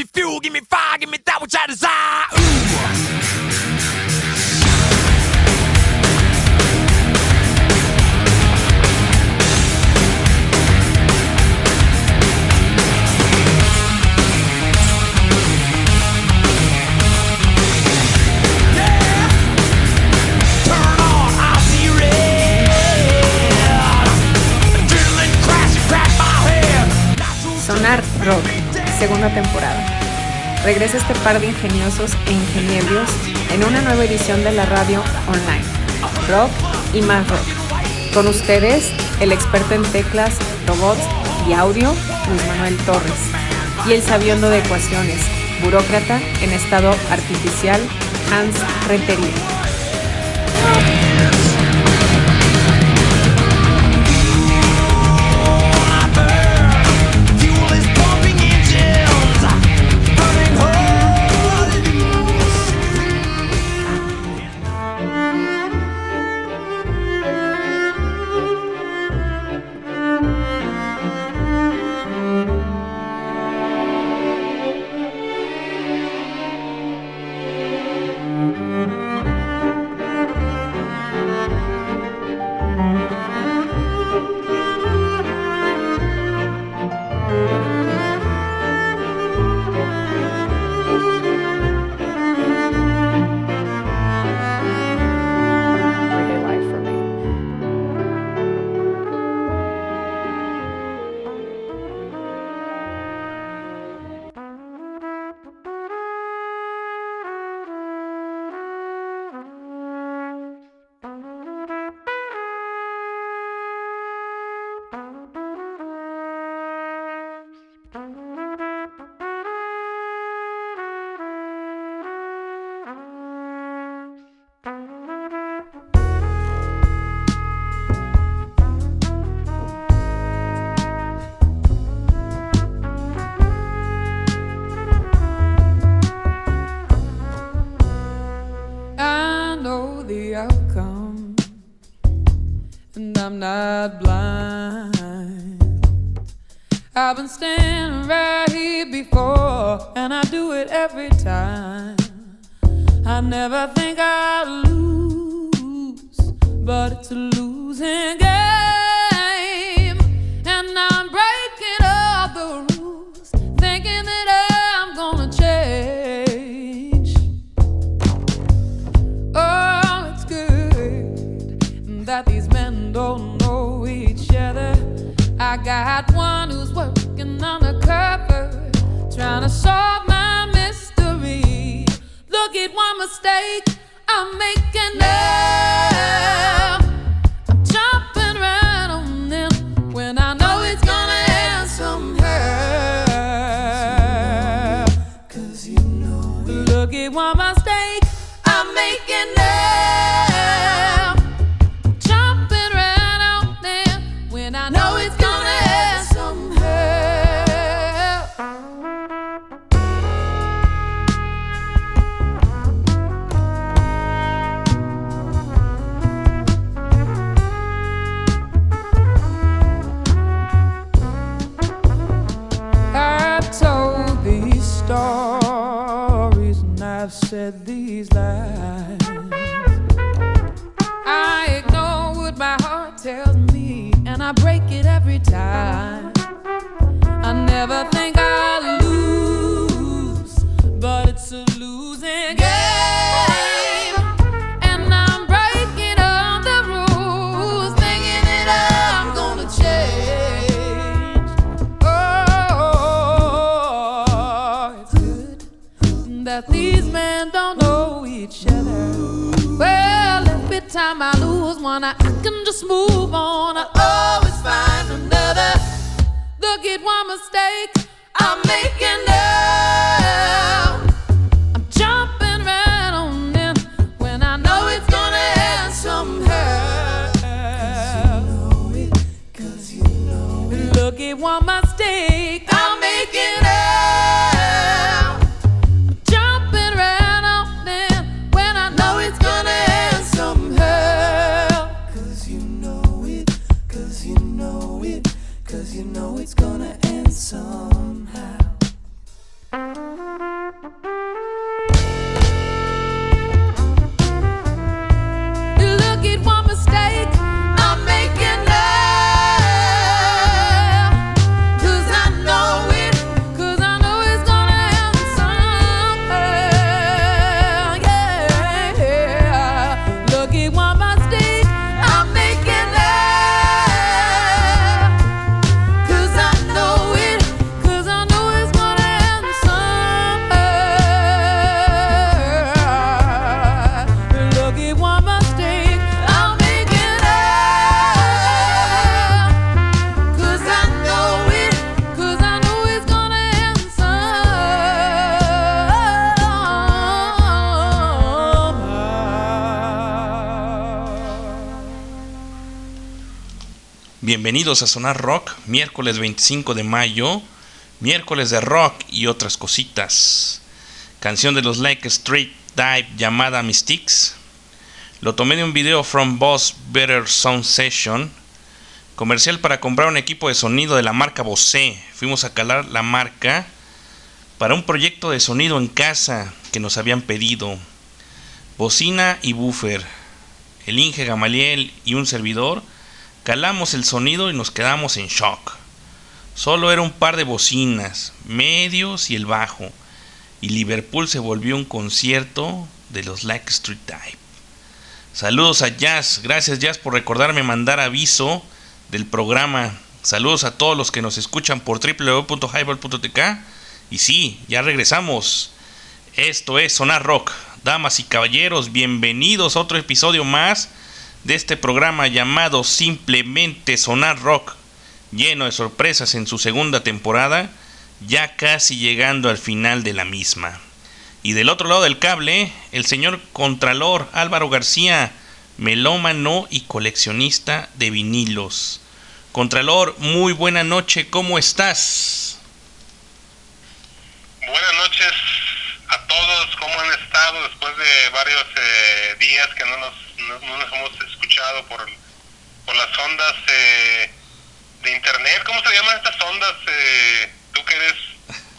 me fuel, give me fire, give me that which I desire. Sonar Rock, segunda temporada. Regresa este par de ingeniosos e ingeniebrios en una nueva edición de la radio online. Rock y más rock. Con ustedes, el experto en teclas, robots y audio, Luis Manuel Torres. Y el sabiondo de ecuaciones, burócrata en estado artificial, Hans Rentería. And I do it every time. I never think I'll lose, but it's a losing game, Look at one mistake I'm making now. These lies. I ignore what my heart tells me and I break it every time. I never think I'll one, I can just move on. I always find another. Look at one mistake I'm making now. A Sonar Rock, miércoles 25 de mayo, miércoles de rock y otras cositas. Canción de los Like Street Dive llamada Mystics. Lo tomé de un video from Boss Better Sound Session. Comercial para comprar un equipo de sonido de la marca Bose. Fuimos a calar la marca para un proyecto de sonido en casa que nos habían pedido. Bocina y buffer. El Inge Gamaliel y un servidor Calamos el sonido y nos quedamos en shock. Solo era un par de bocinas, medios y el bajo, y Liverpool se volvió un concierto de los Like Street Type. Saludos a Jazz, gracias Jazz por recordarme mandar aviso del programa. Saludos a todos los que nos escuchan por www.highball.tk. Y sí, ya regresamos. Esto es Sonar Rock. Damas y caballeros, bienvenidos a otro episodio más de este programa llamado Simplemente Sonar Rock, lleno de sorpresas en su segunda temporada, ya casi llegando al final de la misma. Y del otro lado del cable, el señor Contralor Álvaro García, melómano y coleccionista de vinilos. Contralor, muy buena noche, ¿cómo estás? Buenas noches a todos, ¿cómo han estado después de varios eh, días que no nos no, nos hemos escuchado por, por las ondas eh, de internet. ¿Cómo se llaman estas ondas? Eh, tú que eres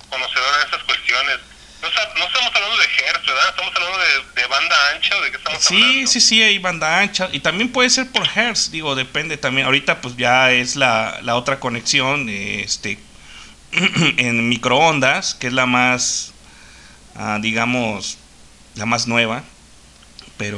conocedor de estas cuestiones. No, no, estamos hablando de Hertz, ¿verdad? Estamos hablando de, banda ancha o de qué estamos sí, hablando. Sí, sí, hay banda ancha. Y también puede ser por Hertz, digo, depende también. Ahorita pues ya es la, la otra conexión este en microondas, que es la más, ah, digamos, la más nueva. Pero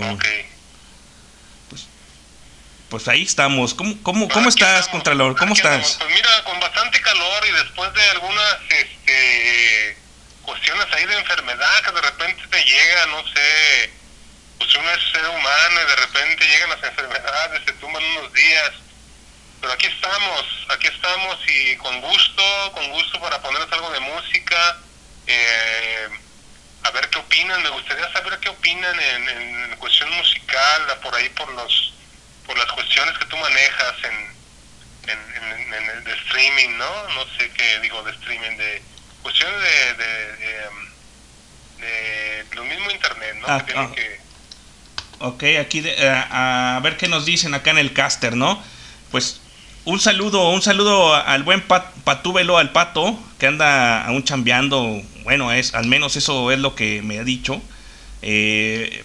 pues ahí estamos. ¿Cómo, cómo, cómo estás, Contralor? ¿Cómo estás? Pues mira, con bastante calor y después de algunas este, cuestiones ahí de enfermedad que de repente te llega, no sé, pues uno es ser humano y de repente llegan las enfermedades, se tumban unos días. Pero aquí estamos, aquí estamos y con gusto, con gusto para ponerles algo de música. Eh, a ver qué opinan, me gustaría saber qué opinan en, en cuestión musical, por ahí por los por las cuestiones que tú manejas en, en, en, el de streaming, ¿no? No sé qué digo de streaming, de cuestiones de, de, de, lo mismo internet, ¿no? Ah, que ah. que... Ok, aquí de, a, a ver qué nos dicen acá en el caster, ¿no? Pues un saludo, un saludo al buen pat, Patúbelo, al pato, que anda aún chambeando. Bueno, es, al menos eso es lo que me ha dicho. Eh,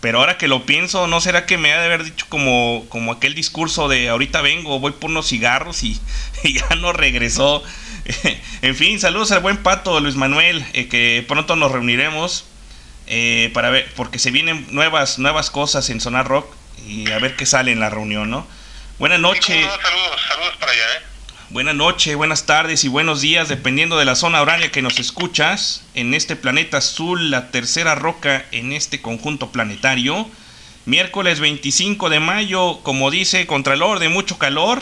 pero ahora que lo pienso, ¿no será que me ha de haber dicho como, como aquel discurso de ahorita vengo, voy por unos cigarros y, ya no regresó? en fin, saludos al buen pato Luis Manuel, eh, que pronto nos reuniremos eh, para ver, porque se vienen nuevas, nuevas cosas en Sonar Rock y a ver qué sale en la reunión, ¿no? Buenas noches. Saludos, saludos para allá, ¿eh? Buenas noches, buenas tardes y buenos días, dependiendo de la zona horaria que nos escuchas. En este planeta azul, la tercera roca en este conjunto planetario. Miércoles 25 de mayo, como dice Contralor, de mucho calor.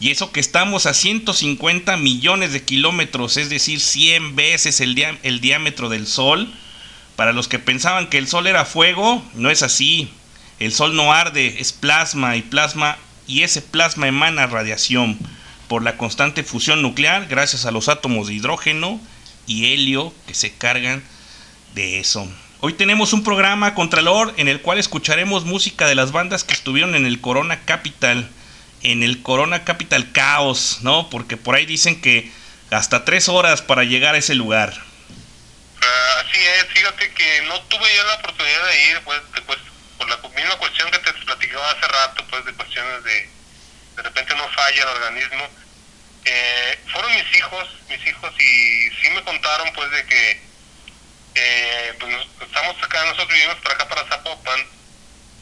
Y eso que estamos a 150 millones de kilómetros, es decir, 100 veces el, el diámetro del Sol. Para los que pensaban que el Sol era fuego, no es así. El Sol no arde, es plasma y plasma y ese plasma emana radiación por la constante fusión nuclear gracias a los átomos de hidrógeno y helio que se cargan de eso. Hoy tenemos un programa Contralor en el cual escucharemos música de las bandas que estuvieron en el Corona Capital, en el Corona Capital Caos, ¿no? Porque por ahí dicen que hasta tres horas para llegar a ese lugar. Uh, así es, fíjate que no tuve yo la oportunidad de ir, pues por la misma cuestión que te platicaba hace rato, pues de cuestiones de, de repente no falla el organismo. Eh, fueron mis hijos, mis hijos, y sí me contaron pues de que eh, pues, estamos acá, nosotros vivimos para acá, para Zapopan,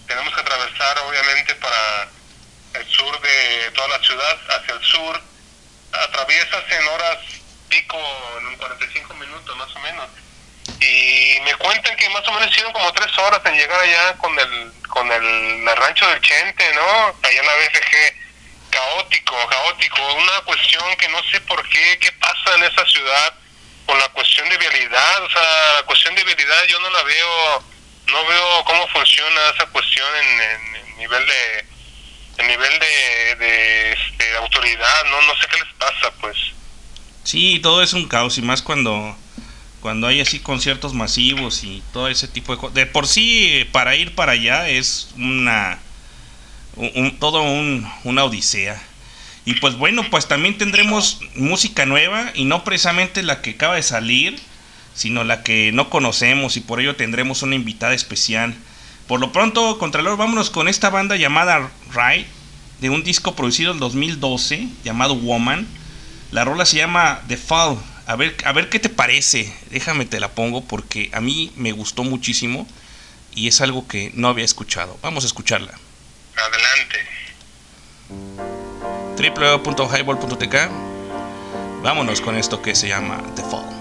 tenemos que atravesar obviamente para el sur de toda la ciudad, hacia el sur, atraviesas en horas pico, en 45 minutos más o menos. Y me cuentan que más o menos hicieron como tres horas en llegar allá con el con el, rancho del Chente, ¿no? Allá en la BFG caótico, caótico, una cuestión que no sé por qué, qué pasa en esa ciudad con la cuestión de vialidad, o sea, la cuestión de vialidad yo no la veo, no veo cómo funciona esa cuestión en, en, nivel de, el nivel de, de este, autoridad, no, no sé qué les pasa, pues. Sí, todo es un caos y más cuando cuando hay así conciertos masivos y todo ese tipo de cosas. De por sí, para ir para allá es una. Un, todo un, una odisea. Y pues bueno, pues también tendremos música nueva y no precisamente la que acaba de salir, sino la que no conocemos y por ello tendremos una invitada especial. Por lo pronto, Contralor, vámonos con esta banda llamada Ride, de un disco producido en 2012 llamado Woman. La rola se llama The Fall. A ver, a ver qué te parece. Déjame te la pongo porque a mí me gustó muchísimo y es algo que no había escuchado. Vamos a escucharla. Adelante. www.highball.tk Vámonos con esto que se llama The Fall.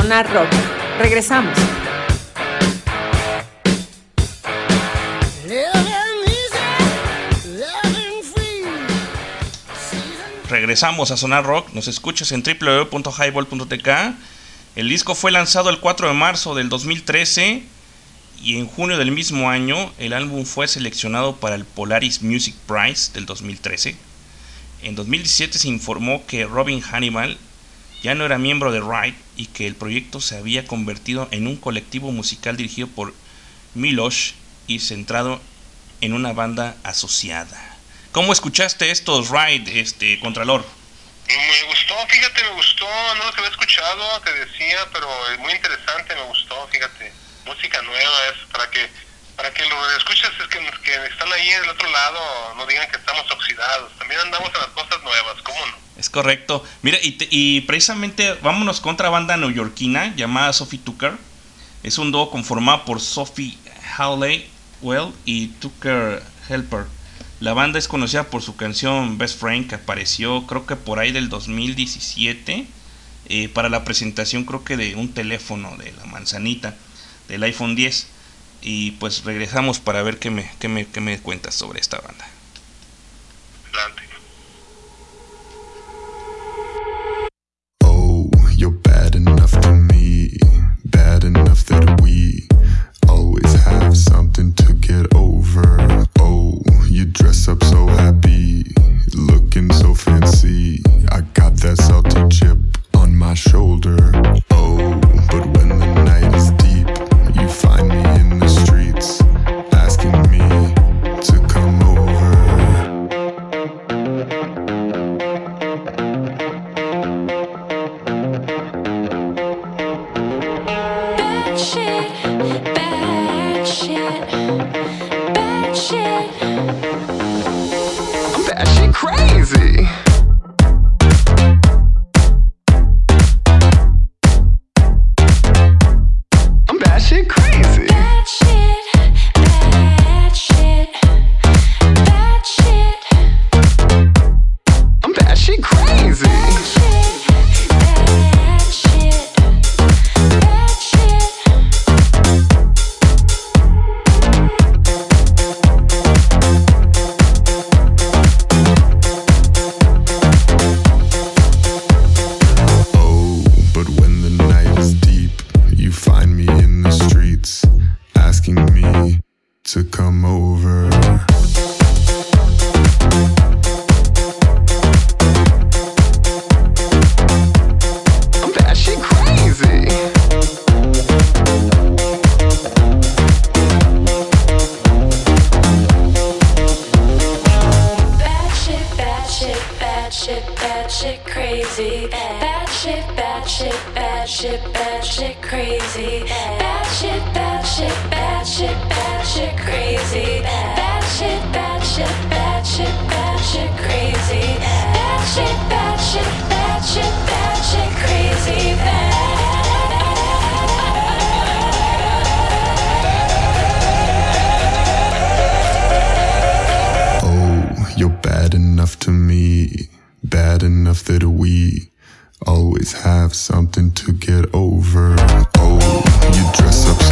Sonar Rock. Regresamos. Regresamos a Sonar Rock. Nos escuchas en www.highball.tk. El disco fue lanzado el 4 de marzo del 2013 y en junio del mismo año el álbum fue seleccionado para el Polaris Music Prize del 2013. En 2017 se informó que Robin Hannibal ya no era miembro de Ride y que el proyecto se había convertido en un colectivo musical dirigido por Milosh y centrado en una banda asociada. ¿Cómo escuchaste estos Ride, este Contralor? Me gustó, fíjate, me gustó, no los había escuchado, te decía, pero es muy interesante, me gustó, fíjate. Música nueva es para que para que lo escuches es que, que están ahí del otro lado no digan que estamos oxidados. También andamos en las cosas nuevas, ¿cómo no? Es correcto. Mira, y, te- y precisamente vámonos con otra banda neoyorquina llamada Sophie Tucker. Es un dúo conformado por Sophie Hawley Well y Tucker Helper. La banda es conocida por su canción Best Friend que apareció creo que por ahí del 2017 eh, para la presentación creo que de un teléfono de la manzanita del iPhone 10 y pues regresamos para ver qué me, qué me, qué me cuentas sobre esta banda. Adelante. Oh, you're bad enough to me, bad enough that we always have something to get over. Oh, you dress up so happy, looking so fancy. I got that salty chip on my shoulder. Oh, but bad enough that we always have something to get over. Oh, you dress up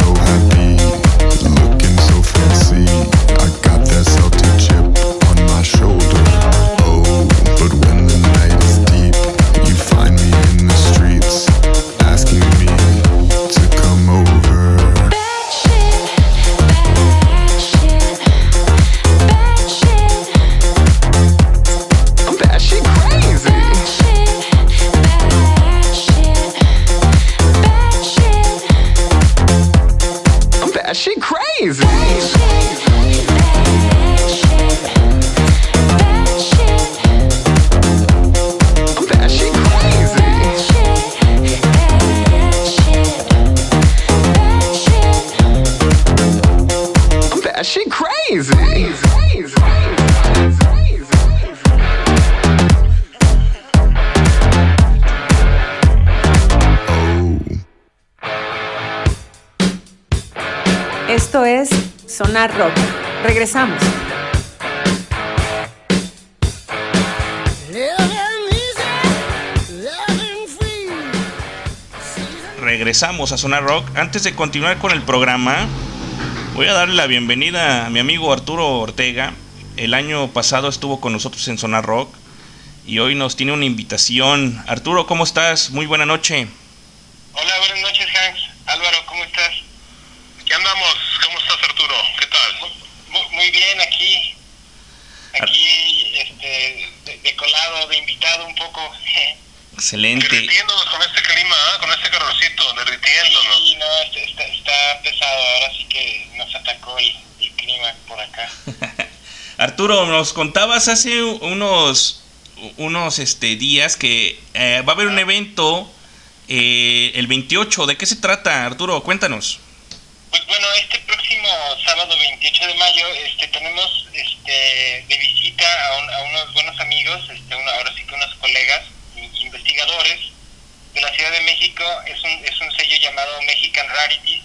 Regresamos. regresamos a Zona Rock. Antes de continuar con el programa, voy a darle la bienvenida a mi amigo Arturo Ortega. El año pasado estuvo con nosotros en Zona Rock y hoy nos tiene una invitación. Arturo, ¿cómo estás? Muy buena noche. Hola, buenas noches, Hans. Álvaro, ¿cómo estás? Aquí andamos colado, de invitado un poco. Excelente. Derritiéndonos con este clima, ¿ah? con este calorcito, derritiéndonos. Sí, no, está, está, está pesado, ahora sí que nos atacó el, el clima por acá. Arturo, nos contabas hace unos unos este días que eh, va a haber un evento eh, el 28. ¿De qué se trata, Arturo? Cuéntanos. Pues bueno, este próximo sábado 28 de mayo este, tenemos este, de visita a, un- a unos buenos amigos, este, ahora sí que unos colegas investigadores de la Ciudad de México. Es un, es un sello llamado Mexican Rarities,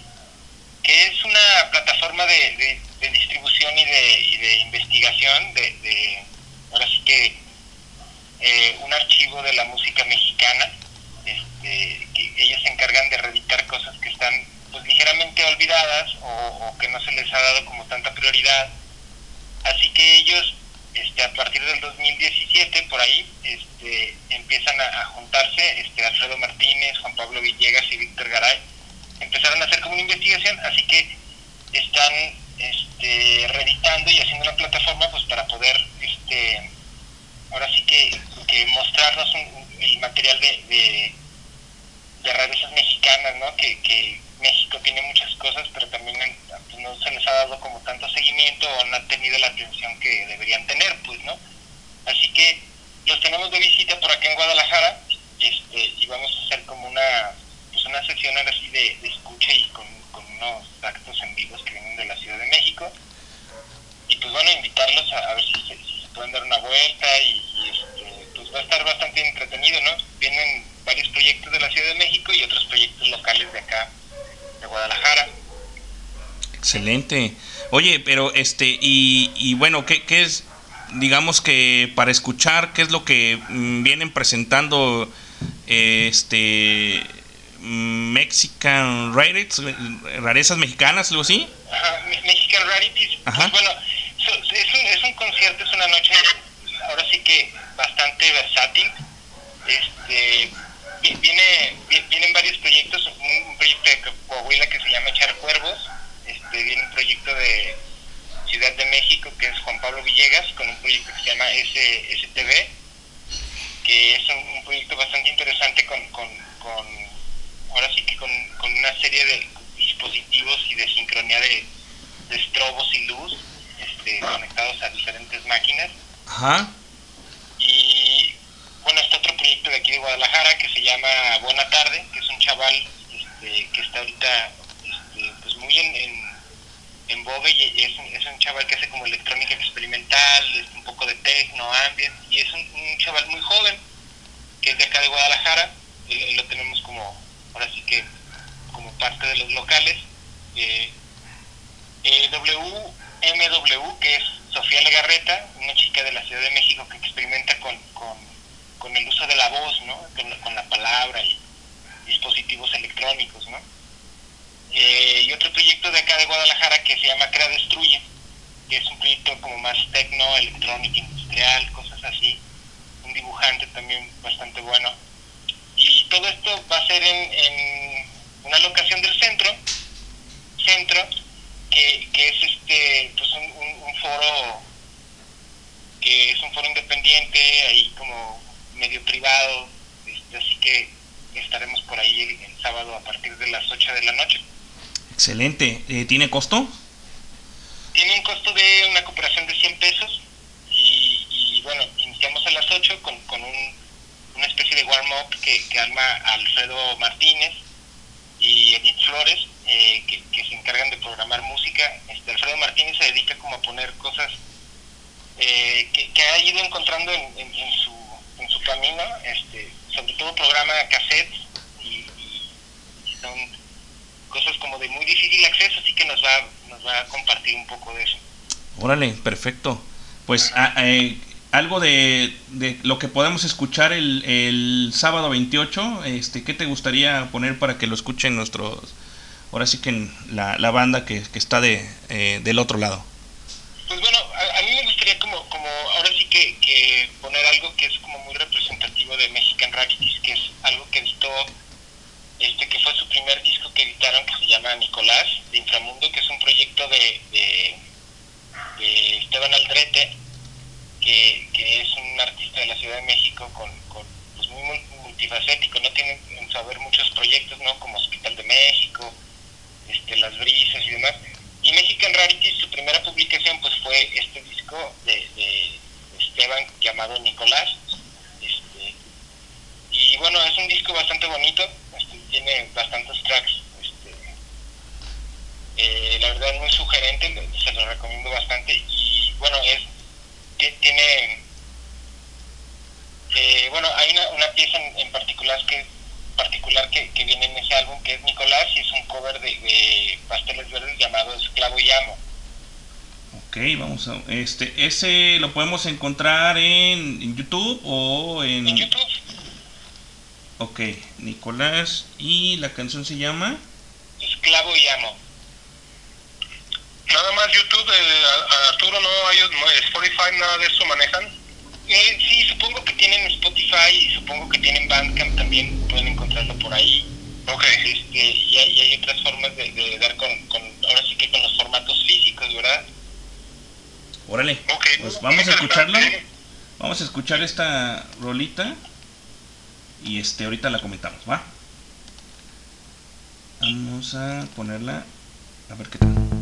que es una plataforma de- de distribución y de, y de investigación, de, de- ahora sí que eh, un archivo de la música mexicana. Este, que ellos se encargan de reeditar cosas que están pues ligeramente olvidadas o, que no se les ha dado como tanta prioridad. Así que ellos, este, a partir del 2017, por ahí, este, empiezan a, a juntarse, este, Alfredo Martínez, Juan Pablo Villegas y Víctor Garay, empezaron a hacer como una investigación, así que están este, reeditando y haciendo una plataforma pues para poder este, ahora sí que, que mostrarnos un- el material de, de, de mexicanas, ¿no? Que, que México tiene muchas cosas, pero también pues, no se les ha dado como tanto seguimiento o no han tenido la atención que deberían tener, pues, ¿no? Así que los tenemos de visita por acá en Guadalajara este, y vamos a hacer como una, pues una sección ahora sí de, de escucha y con, con unos actos en vivos que vienen de la Ciudad de México y pues bueno, invitarlos a, ver si se, pueden dar una vuelta y, y, este, pues va a estar bastante entretenido, ¿no? Vienen varios proyectos de la Ciudad de México y otros proyectos locales de acá, de Guadalajara. Excelente. Oye, pero este, y, y bueno, ¿qué, qué es, digamos que para escuchar, qué es lo que mm, vienen presentando este Mexican Rarities, rarezas mexicanas, algo así? Ajá, Me- Mexican Rarities, Ajá. pues bueno, es, un, es un concierto, es una noche, ahora sí que bastante versátil. Este, vi- viene, vi- vienen varios proyectos, un, proyecto de Coahuila que se llama Echar Cuervos, este, viene un proyecto de Ciudad de México que es Juan Pablo Villegas, con un proyecto que se llama STV, que es un, un proyecto bastante interesante con, con, con ahora sí que con, con una serie de dispositivos y de sincronía de, de estrobos y luz este, conectados a diferentes máquinas. Ajá. Y bueno, está otro proyecto de aquí de Guadalajara que se llama Buena Tarde, que es un chaval este, que está ahorita este, pues muy en, en, en vogue y es un, es un chaval que hace como electrónica experimental, es un poco de techno, ambient, y es un, un chaval muy joven que es de acá de Guadalajara, él- él lo tenemos como, ahora sí que como parte de los locales. Eh, eh, WMW, que es Sofía Legarreta, una chica de la Ciudad de México que experimenta con, con, con el uso de la voz, ¿no? Con, la- con la palabra y dispositivos electrónicos, ¿no? Eh, y otro proyecto Guadalajara que se llama Crea Destruye, que es un proyecto como más tecno, electrónica, industrial, cosas así. Un dibujante también bastante bueno. Y todo esto va a ser en, una locación del centro, centro, que, que es este pues un foro que es un foro independiente, ahí como medio privado, este, así que estaremos por ahí el, el sábado a partir de las 8 de la noche. Excelente. Eh, ¿Tiene costo? Tiene un costo de una cooperación de 100 pesos y, y, bueno, iniciamos a las 8 con, con un, una especie de warm-up que, que arma Alfredo Martínez y Edith Flores, eh, que, que se encargan de programar música. Este, Alfredo Martínez se dedica como a poner cosas eh, que, que ha ido encontrando en, en- su, en su camino, este, sobre todo programa son cosas como de muy difícil acceso, así que nos va, nos va a compartir un poco de eso. Órale, perfecto. Pues a- eh, algo de, de lo que podemos escuchar el, el sábado 28, este, ¿qué te gustaría poner para que lo escuchen nuestros, ahora sí que en la, la banda que, que está de, eh, del otro lado? Pues bueno, a, a mí me gustaría como, como ahora sí que, que poner algo que es como muy representativo de Mexican Rarities, que es algo que editó, este que fue su primer disco que editaron, que se llama Nicolás, de Inframundo, que es un proyecto de, de, Esteban Aldrete, que, que es un artista de la Ciudad de México con, con pues, muy mul- multifacético, no tiene en su haber muchos proyectos, ¿no? Como Hospital de México, este, Las Brisas y demás. Y Mexican Rarities, su primera publicación, pues fue este disco de, de Esteban llamado Nicolás. Este, y bueno, es un disco bastante bonito, tiene bastantes tracks. Este, eh, la verdad es muy sugerente, se lo recomiendo bastante. Y bueno, es ti- tiene. eh, bueno, hay una, una pieza en, en particular que particular que, que viene en ese álbum que es Nicolás y es un cover de, de Pasteles Verdes llamado Esclavo y Amo. Ok, vamos a. Este, ese lo podemos encontrar en, en YouTube o en. En YouTube, Ok, Nicolás. Y la canción se llama. Esclavo y Amo. Nada más YouTube, eh, Arturo, no hay no, Spotify, nada de eso manejan. Eh, sí, supongo que tienen Spotify y supongo que tienen Bandcamp también, pueden encontrarlo por ahí. Ok. Este, y, hay, y hay otras formas de, de dar con, con, ahora sí que con los formatos físicos, ¿verdad? Órale. Ok. Pues vamos a escucharlo. Vamos a escuchar esta rolita. Y este, ahorita la comentamos, ¿va? Vamos a ponerla. A ver qué tal.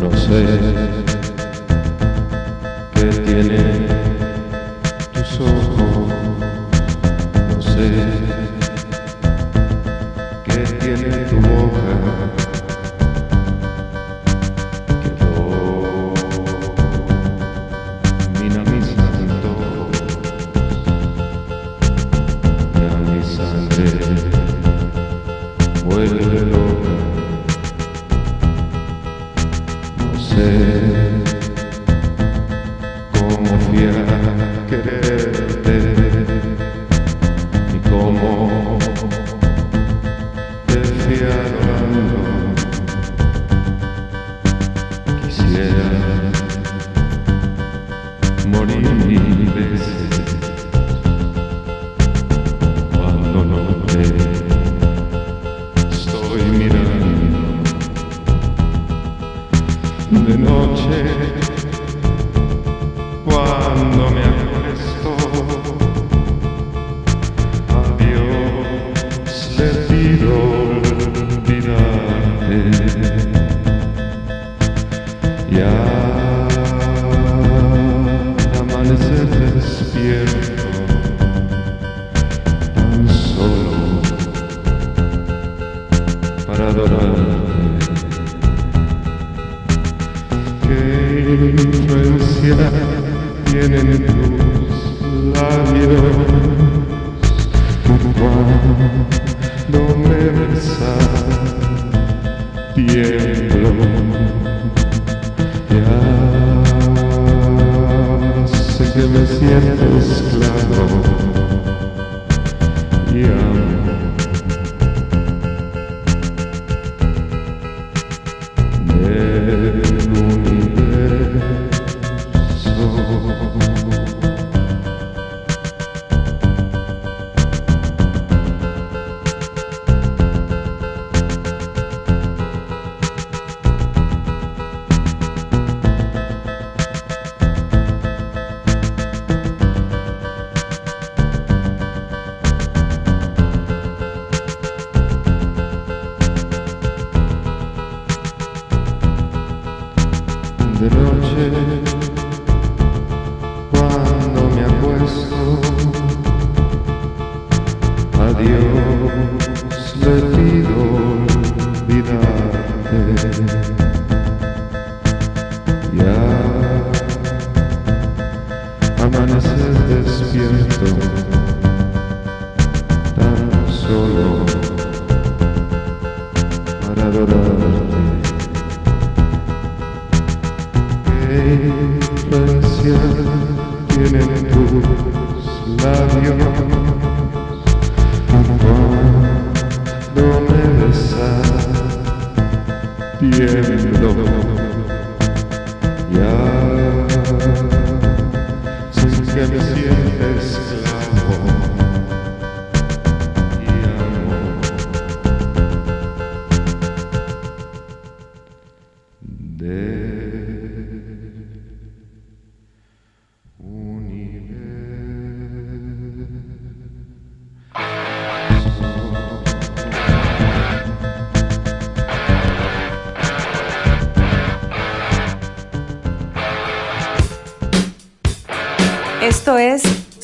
No sé qué tiene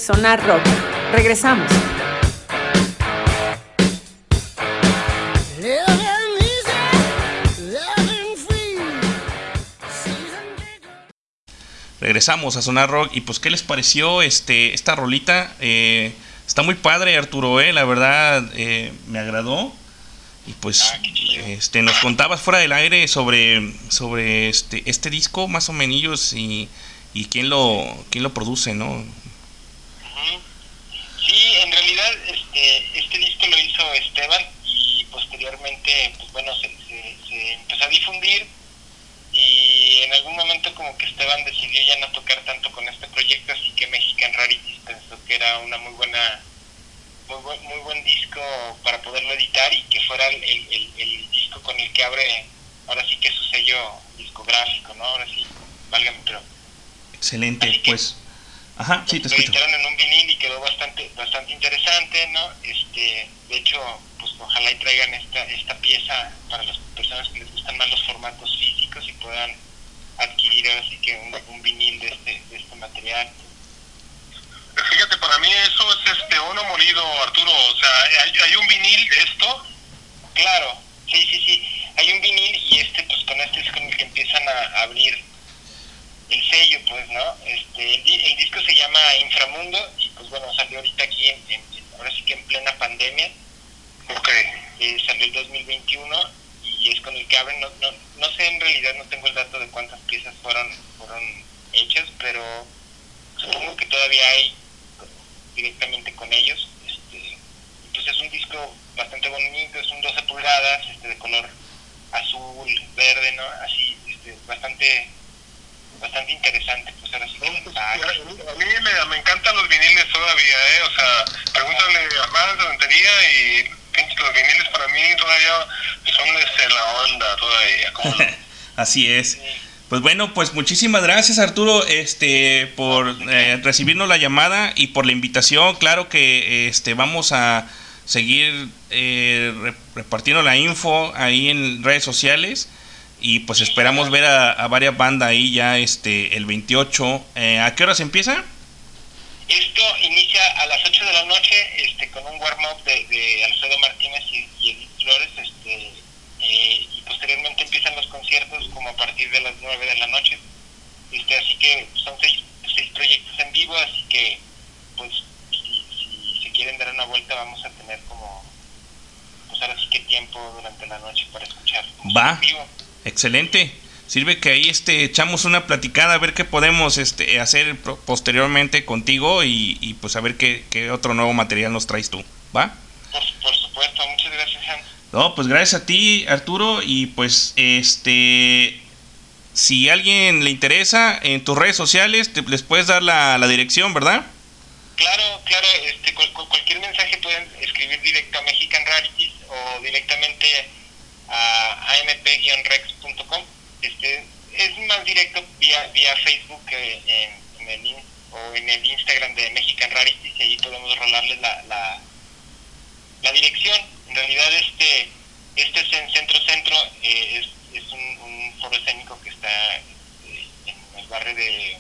Sonar Rock. Regresamos. Regresamos a Sonar Rock. Y pues qué les pareció este esta rolita Eh, está muy padre Arturo eh la verdad eh, me agradó. Y pues este nos contabas fuera del aire sobre sobre este este disco más o menos y, y quién lo quién lo produce no Ujú. Sí, en realidad este, este disco lo hizo Esteban y posteriormente, pues bueno, se, se, se empezó a difundir y en algún momento como que Esteban decidió ya no tocar tanto con este proyecto, así que Mexican Rarities pensó que era una muy buena, muy buen, muy buen disco para poderlo editar y que fuera el, el, el- el disco con el que abre ahora sí que su sello discográfico, ¿no? Ahora sí, válgame, pero excelente Así que- pues. Ajá sí te lo escucho. editaron en un vinil y quedó bastante bastante interesante no este de hecho pues ojalá y traigan esta esta pieza para las personas que les gustan más los formatos físicos y puedan adquirir ahora sí que un, un vinil de este de este material. Fíjate, para mí eso es este oro molido, Arturo. O sea, hay, hay un vinil de esto. claro sí sí sí. Hay un vinil y este pues con este es con el que empiezan a abrir el sello pues no este el, di- el disco se llama Inframundo y pues bueno salió ahorita aquí en- ahora sí que en plena pandemia Ok. eh, salió el 2021 y es con el que abren, no, no, no sé en realidad, no tengo el dato de cuántas piezas fueron, fueron hechas, pero supongo que todavía hay directamente con ellos. Este, pues es un disco bastante bonito, es un 12 pulgadas, este, de color azul, verde, ¿no? Así, este, bastante bastante interesante, pues ahora sí que el Pues, a mí me, me encantan los viniles todavía, ¿eh? O sea, pregúntale a Juan de Rentería y pinche, los viniles para mí todavía son este, la onda todavía. ¿cómo no? Así es. Pues bueno, pues muchísimas gracias Arturo este por eh, recibirnos la llamada y por la invitación. Claro que este vamos a seguir eh, re- repartiendo la info ahí en redes sociales y pues esperamos ver a, a varias bandas ahí ya este el 28. Eh, ¿A qué horas empieza? Esto inicia a las 8 de la noche este, con un warm-up de, de Alfredo Martínez y, y Edith Flores este, eh, y posteriormente empiezan los conciertos como a partir de las 9 de la noche. Este, así que son seis, seis proyectos en vivo, así que pues si, si se quieren dar una vuelta vamos a tener como pues ahora sí que tiempo durante la noche para escuchar Va. en vivo. Excelente. Sirve que ahí este echamos una platicada a ver qué podemos este hacer posteriormente contigo y, y, pues a ver qué, qué otro nuevo material nos traes tú. ¿Va? Por, por supuesto, muchas gracias. No, pues gracias a ti, Arturo. Y pues, este. Si a alguien le interesa, en tus redes sociales te- les puedes dar la, la dirección, ¿verdad? Claro, claro, este, cual- cualquier mensaje pueden escribir directo a Mexican Rarities o directamente a amp-rex.com. Este, es más directo vía, vía Facebook en, en el, o en el Instagram de Mexican Rarities y ahí podemos rolarles la, la, la dirección. En realidad este, este es en Centro Centro, eh, es, es un, un foro escénico que está eh, de,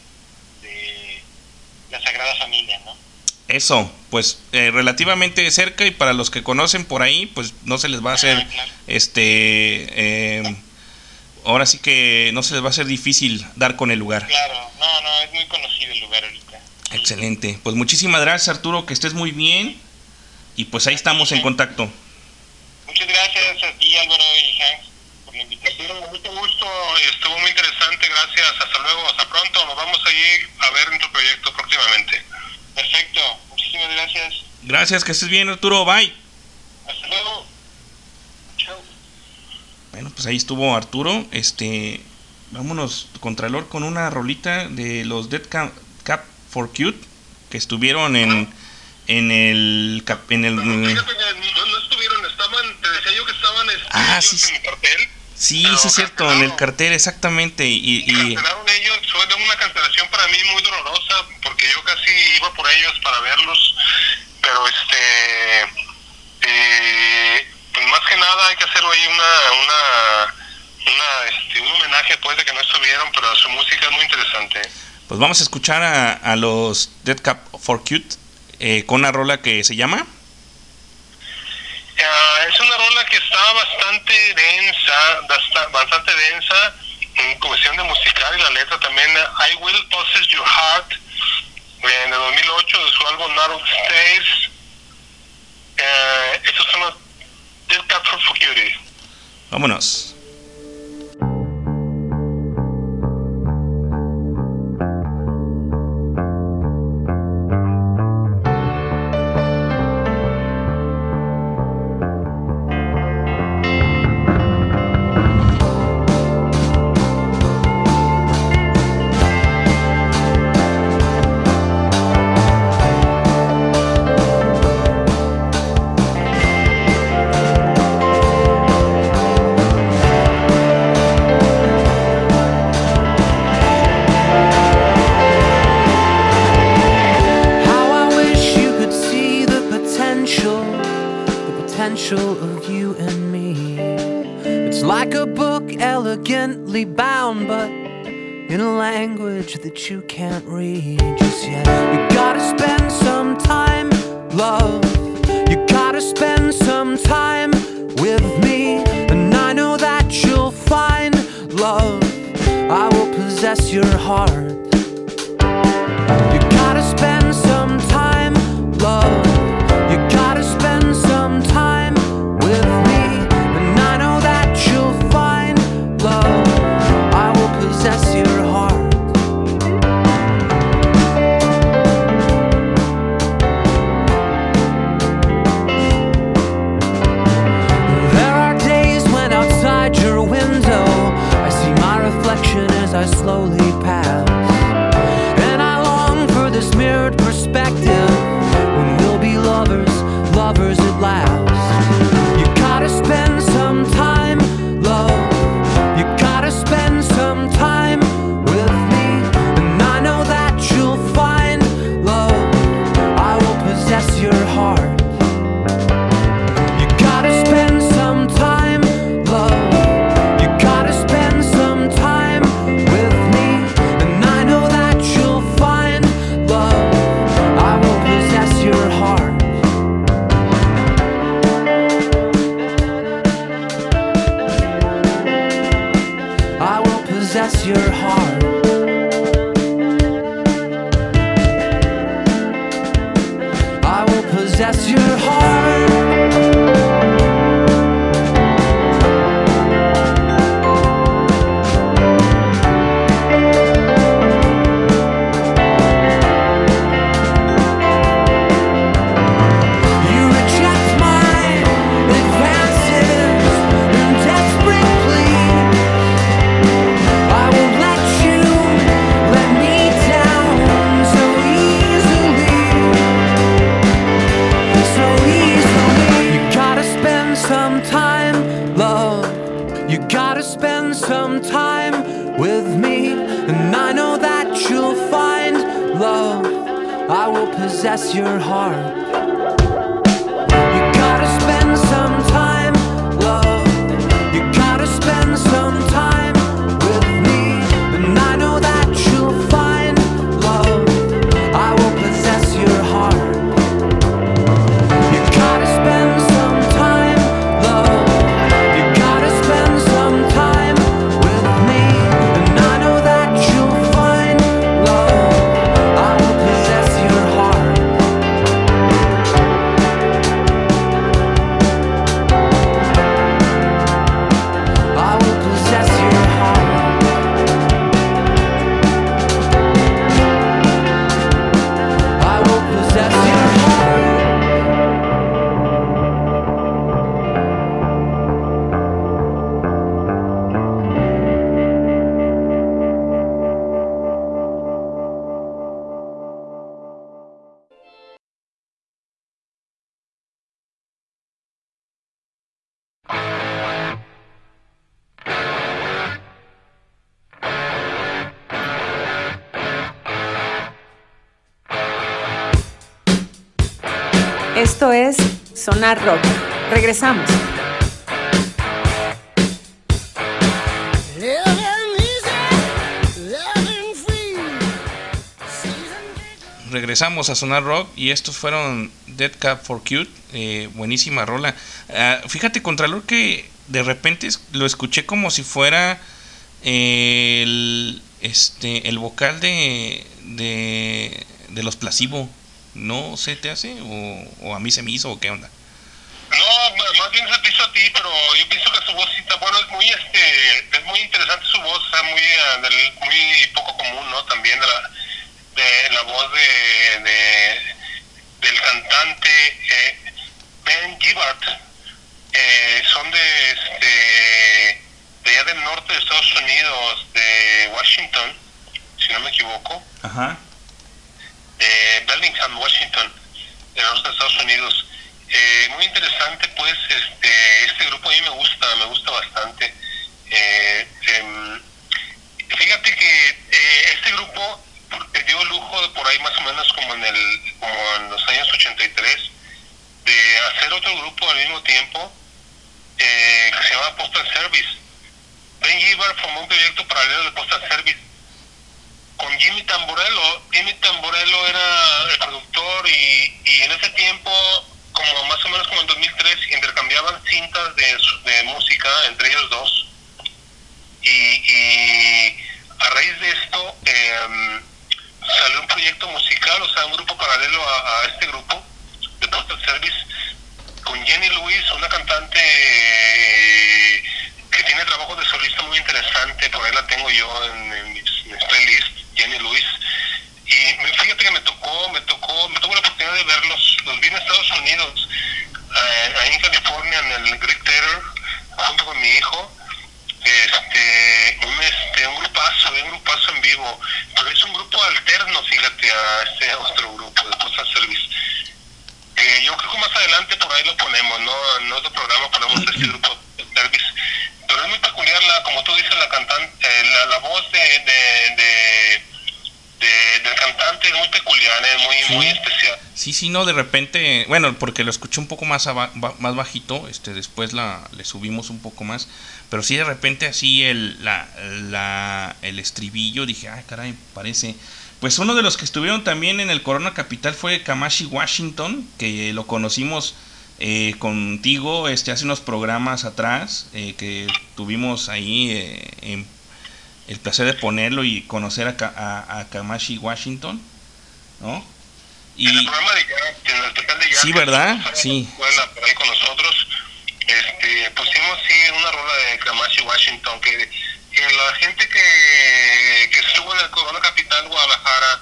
de la Sagrada Familia, ¿no? Eso, pues eh, relativamente cerca y para los que conocen por ahí, pues no se les va a hacer, este, eh, ahora sí que no se les va a hacer difícil dar con el lugar. Claro, no, no, es muy conocido el lugar ahorita. Excelente. Pues muchísimas gracias Arturo, que estés muy bien y pues ahí estamos en contacto. Muchas gracias a ti, Álvaro y Hank, por la invitación. Mucho gusto, estuvo muy interesante, gracias. Hasta luego, hasta pronto. Nos vamos a ir a ver en tu proyecto próximamente. Perfecto, muchísimas gracias. Gracias, que estés bien Arturo, bye. Hasta luego. Chao. Bueno, pues ahí estuvo Arturo. Este, vámonos, Contralor, con una rolita de los Dead Cap, Cap for Cute que estuvieron en, en el. cap- en el Pero fíjate que no, no estuvieron, estaban, te decía yo que estaban este, Ah, sí. en el cartel. Sí, sí, es cierto, en el cartel, exactamente. Y, y- Cancelaron ellos, fue de una cancelación para mí muy dolorosa, porque yo casi iba por ellos para verlos, pero este, eh, pues más que nada hay que hacer ahí una, una, una, este, un homenaje pues de que no estuvieron, pero su música es muy interesante. pues vamos a escuchar a, a los Dead Cap for Cute eh, con una rola que se llama. Ah, es una rola que está bastante densa, basta- bastante densa en cuestión de musical y la letra también. I Will Possess Your Heart, en el 2008 de su álbum Narrow Stays. Eh, estos son los Dead Cat for Fury. Vámonos. Bound, but in a language that you can't Sonar Rock. Regresamos. regresamos a Sonar Rock y estos fueron Dead Cap for Cute, eh, buenísima rola. Ah, fíjate, Contralor, que de repente lo escuché como si fuera eh, el, este, el vocal de, de, de los Placebo. ¿No se te hace? O, o a mí se me hizo? ¿O qué onda? No, ma- más bien se te hizo a ti, pero yo pienso que su voz sí está, bueno, es muy, este, es muy interesante su voz, o sea, muy, muy poco común, ¿no? También de la, de la voz de, de- del cantante eh, Ben Gibbard, eh, son de, este, de allá del norte de Estados Unidos, de Washington, si no me equivoco Ajá. de Bellingham, Washington, de los Estados Unidos. Eh, muy interesante, pues, este, este grupo a mí me gusta, me gusta bastante. Eh, em, fíjate que eh, este grupo dio lujo de por ahí más o menos como en el, como en los años 83, de hacer otro grupo al mismo tiempo eh, que se llama Postal Service. Ben Gibbard formó un proyecto paralelo de Postal Service con Jimmy Tamborello. Jimmy Tamborello era el productor y, y en ese tiempo, como más o menos como en 2003, intercambiaban cintas de, de música entre ellos dos. Y, a raíz de esto em, salió un proyecto musical, o sea, un grupo paralelo a, a este grupo de Postal Service con Jenny Lewis, una cantante eh, que tiene trabajo de solista muy interesante, por ahí la tengo yo en, en mis, mis playlists, Jenny Lewis. Y me- fíjate que me tocó, me tocó, me tuve la oportunidad de verlos, los vi en Estados Unidos, eh, ahí en California, en el Greek Theater, junto con mi hijo. Este, un, este, un grupazo, un grupazo en vivo, pero es un grupo alterno, fíjate, a este otro grupo de Postal Service que yo creo que más adelante por ahí lo ponemos, ¿no? En otro programa ponemos este grupo de service. Pero es muy peculiar, la, como tú dices, la cantante, eh, la, la voz de, de, de, de- del cantante es muy peculiar, es muy, Sí. muy especial. Sí, sí, no, de repente, bueno, porque lo escuché un poco más, aba- ba- más bajito, este, después la, le subimos un poco más, pero sí de repente así el, la, la, el estribillo, dije, ay caray, parece... Pues uno de los que estuvieron también en el Corona Capital fue Kamashi Washington, que lo conocimos eh, contigo este, hace unos programas atrás, eh, que tuvimos ahí eh, en- el placer de ponerlo y conocer a, a, a Kamashi Washington, ¿no? En el programa de Jack, en el de Jack, Sí, ¿verdad? Sí. escuela por ahí con nosotros, este, pusimos sí una rola de Kamashi Washington, que, que la gente que, que estuvo en el Corona Capital Guadalajara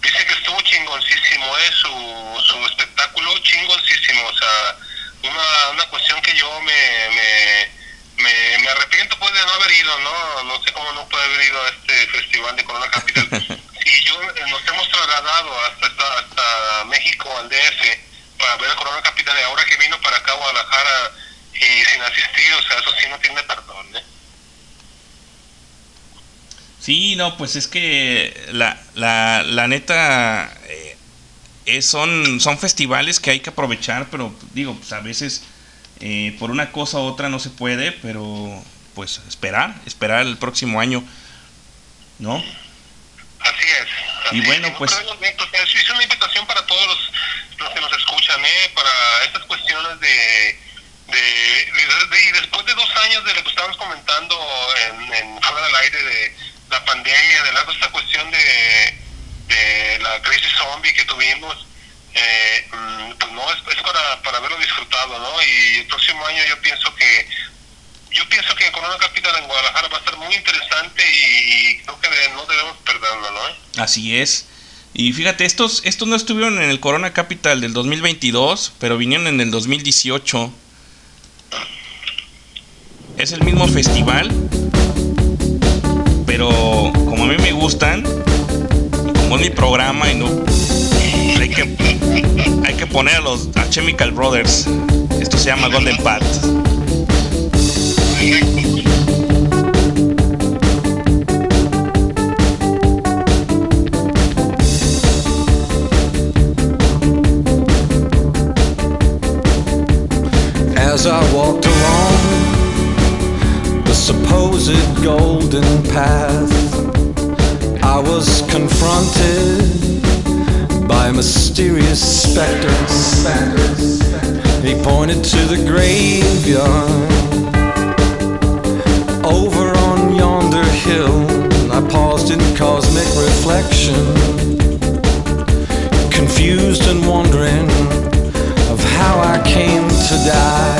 dice que estuvo chingoncísimo, ¿eh? su, su espectáculo chingoncísimo, o sea, una, una cuestión que yo me, me, me, me arrepiento pues de no haber ido, ¿no? No sé cómo no puede haber ido a este festival de Corona Capital. y yo eh, nos hemos trasladado hasta, hasta, hasta México, al DF, para ver a Corona Capital y ahora que vino para acá a Guadalajara y sin asistir, o sea, eso sí no tiene perdón, ¿eh? Sí, no, pues es que la, la, la neta eh, es- son, son festivales que hay que aprovechar, pero digo, pues a veces eh, por una cosa u otra no se puede, pero pues esperar, esperar el próximo año, ¿no? Así es. así Y bueno, es. No, pues- es, una invitación para todos los, los que nos escuchan, ¿eh? para estas cuestiones de, de, de- de- Y después de dos años de lo que estábamos comentando en, en fuera del aire de la pandemia, de la, esta cuestión de, de la crisis zombie que tuvimos, eh, mm, pues no, es, para, para haberlo disfrutado, ¿no? Y el próximo año yo pienso que yo pienso que Corona Capital en Guadalajara va a estar muy interesante y creo que no debemos perderlo, ¿no? Así es. Y fíjate, estos, estos no estuvieron en el Corona Capital del 2022, pero vinieron en el 2018. Es el mismo festival, pero como a mí me gustan, como es mi programa y no poner a los a Chemical Brothers. Esto se llama Golden As I walked along the supposed golden path, I was confronted by a mysterious specter. He pointed to the graveyard over on yonder hill. I paused in cosmic reflection, confused and wondering of how I came to die.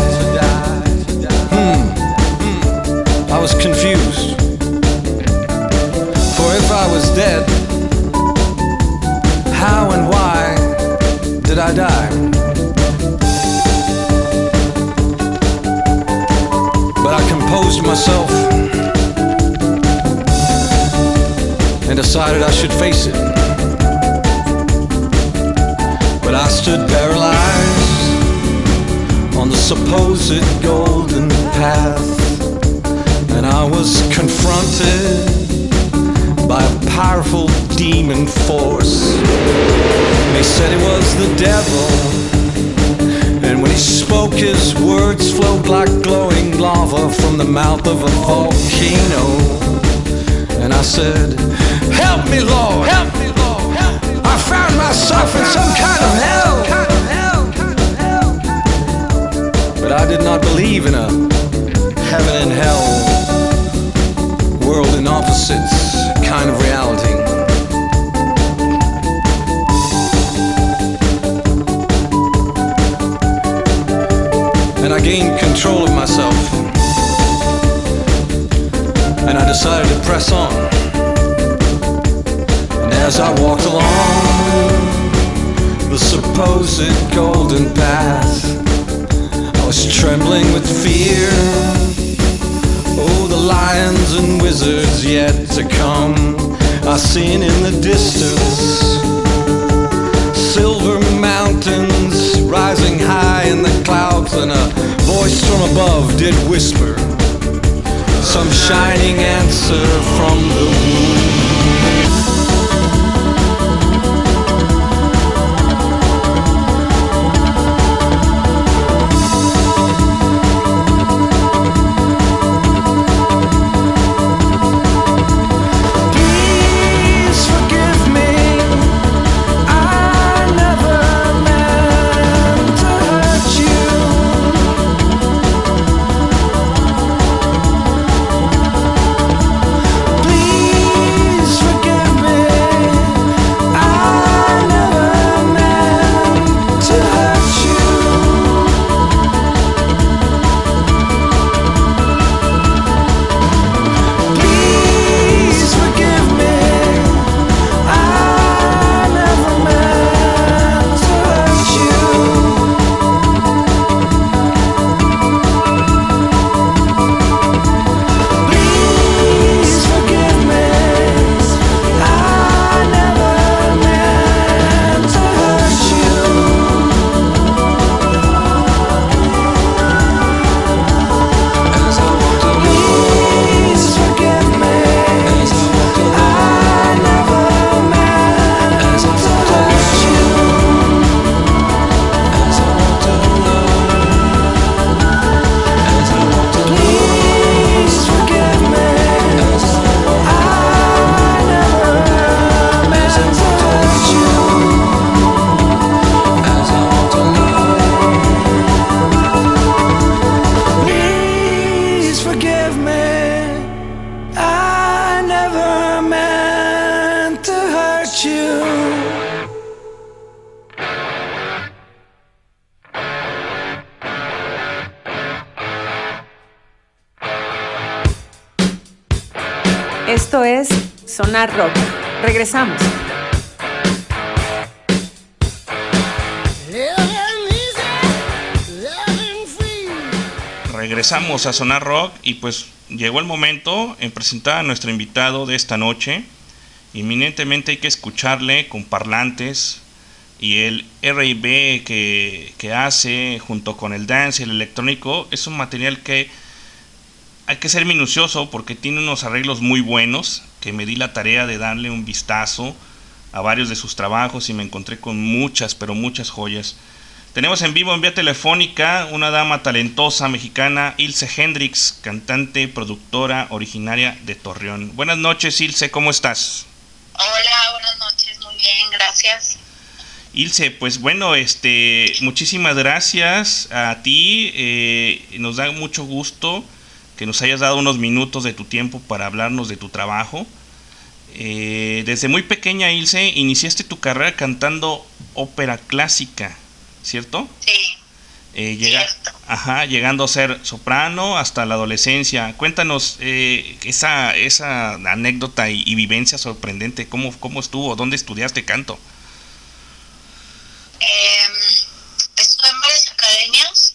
Decided I should face it. But I stood paralyzed on the supposed golden path, and I was confronted by a powerful demon force. They said it was the devil, and when he spoke, his words flowed like glowing lava from the mouth of a volcano. And I said, Help me, Lord! Help me, Lord! I found myself in some kind of hell. But I did not believe in a heaven and hell, world in opposites kind of reality. And I gained control of myself. And I decided to press on. As I walked along the supposed golden path, I was trembling with fear. Oh, the lions and wizards yet to come. I seen in the distance silver mountains rising high in the clouds, and a voice from above did whisper some shining answer from the womb. Regresamos. A Sonar Rock y pues llegó el momento en presentar a nuestro invitado de esta noche. Inminentemente hay que escucharle con parlantes y el R&B que hace junto con el dance y el electrónico es un material que hay que ser minucioso porque tiene unos arreglos muy buenos que me di la tarea de darle un vistazo a varios de sus trabajos y me encontré con muchas, pero muchas joyas. Tenemos en vivo en vía telefónica una dama talentosa mexicana, Ilse Hendrix, cantante, productora, originaria de Torreón. Buenas noches, Ilse, ¿cómo estás? Hola, buenas noches, muy bien, gracias. Ilse, pues bueno, este, muchísimas gracias a ti. Eh, nos da mucho gusto que nos hayas dado unos minutos de tu tiempo para hablarnos de tu trabajo. Eh, desde muy pequeña, Ilse, iniciaste tu carrera cantando ópera clásica, ¿cierto? Sí. Eh, llega, ajá, llegando a ser soprano hasta la adolescencia. Cuéntanos eh, esa, esa anécdota y, y, vivencia sorprendente. ¿Cómo, ¿Cómo estuvo? ¿Dónde estudiaste canto? Eh, estuve en varias academias,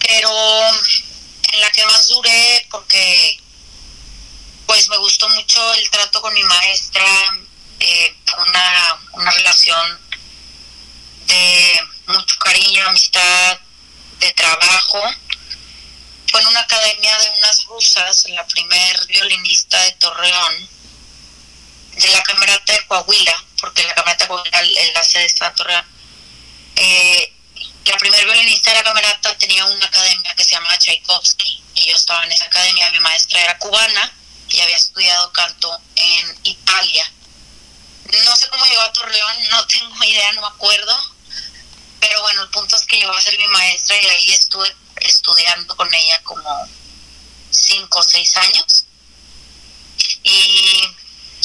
pero en la que más duré porque pues me gustó mucho el trato con mi maestra, eh, una, una relación de mucho cariño, amistad, de trabajo. Fue en una academia de unas rusas, la primer violinista de Torreón, de la Camerata de Coahuila, porque la Camerata de Coahuila, la sede está Torreón. Eh, la primer violinista de la Camerata tenía una academia que se llamaba Tchaikovsky, y yo estaba en esa academia, mi maestra era cubana, y había estudiado canto en Italia. No sé cómo llegó a Torreón, no tengo idea, no me acuerdo, pero bueno, el punto es que llegó a ser mi maestra y ahí estuve estudiando con ella como cinco o seis años. Y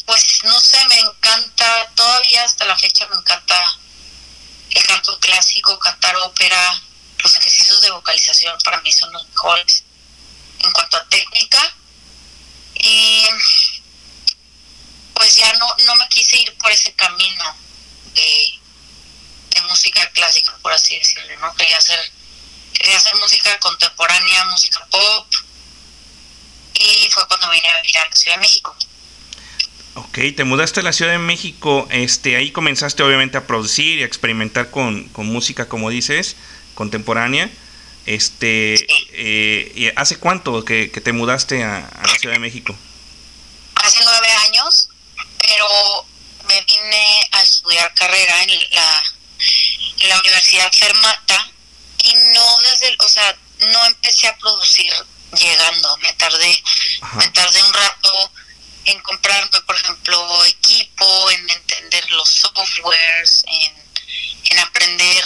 pues no sé, me encanta, todavía hasta la fecha me encanta el canto clásico, cantar ópera, los ejercicios de vocalización para mí son los mejores en cuanto a técnica. Y pues ya no, no me quise ir por ese camino de, de música clásica, por así decirlo, ¿no? Quería hacer, quería hacer música contemporánea, música pop, y fue cuando vine a vivir a la Ciudad de México. Ok, te mudaste a la Ciudad de México, este, ahí comenzaste obviamente a producir y a experimentar con, con música, como dices, contemporánea. Este, eh, ¿y ¿hace cuánto que, que te mudaste a, a la Ciudad de México? Hace nueve años, pero me vine a estudiar carrera en la, en la Universidad Fermata y no desde, el- o sea, no empecé a producir llegando, me tardé, Ajá. me tardé un rato en comprarme, por ejemplo, equipo, en entender los softwares, en, en aprender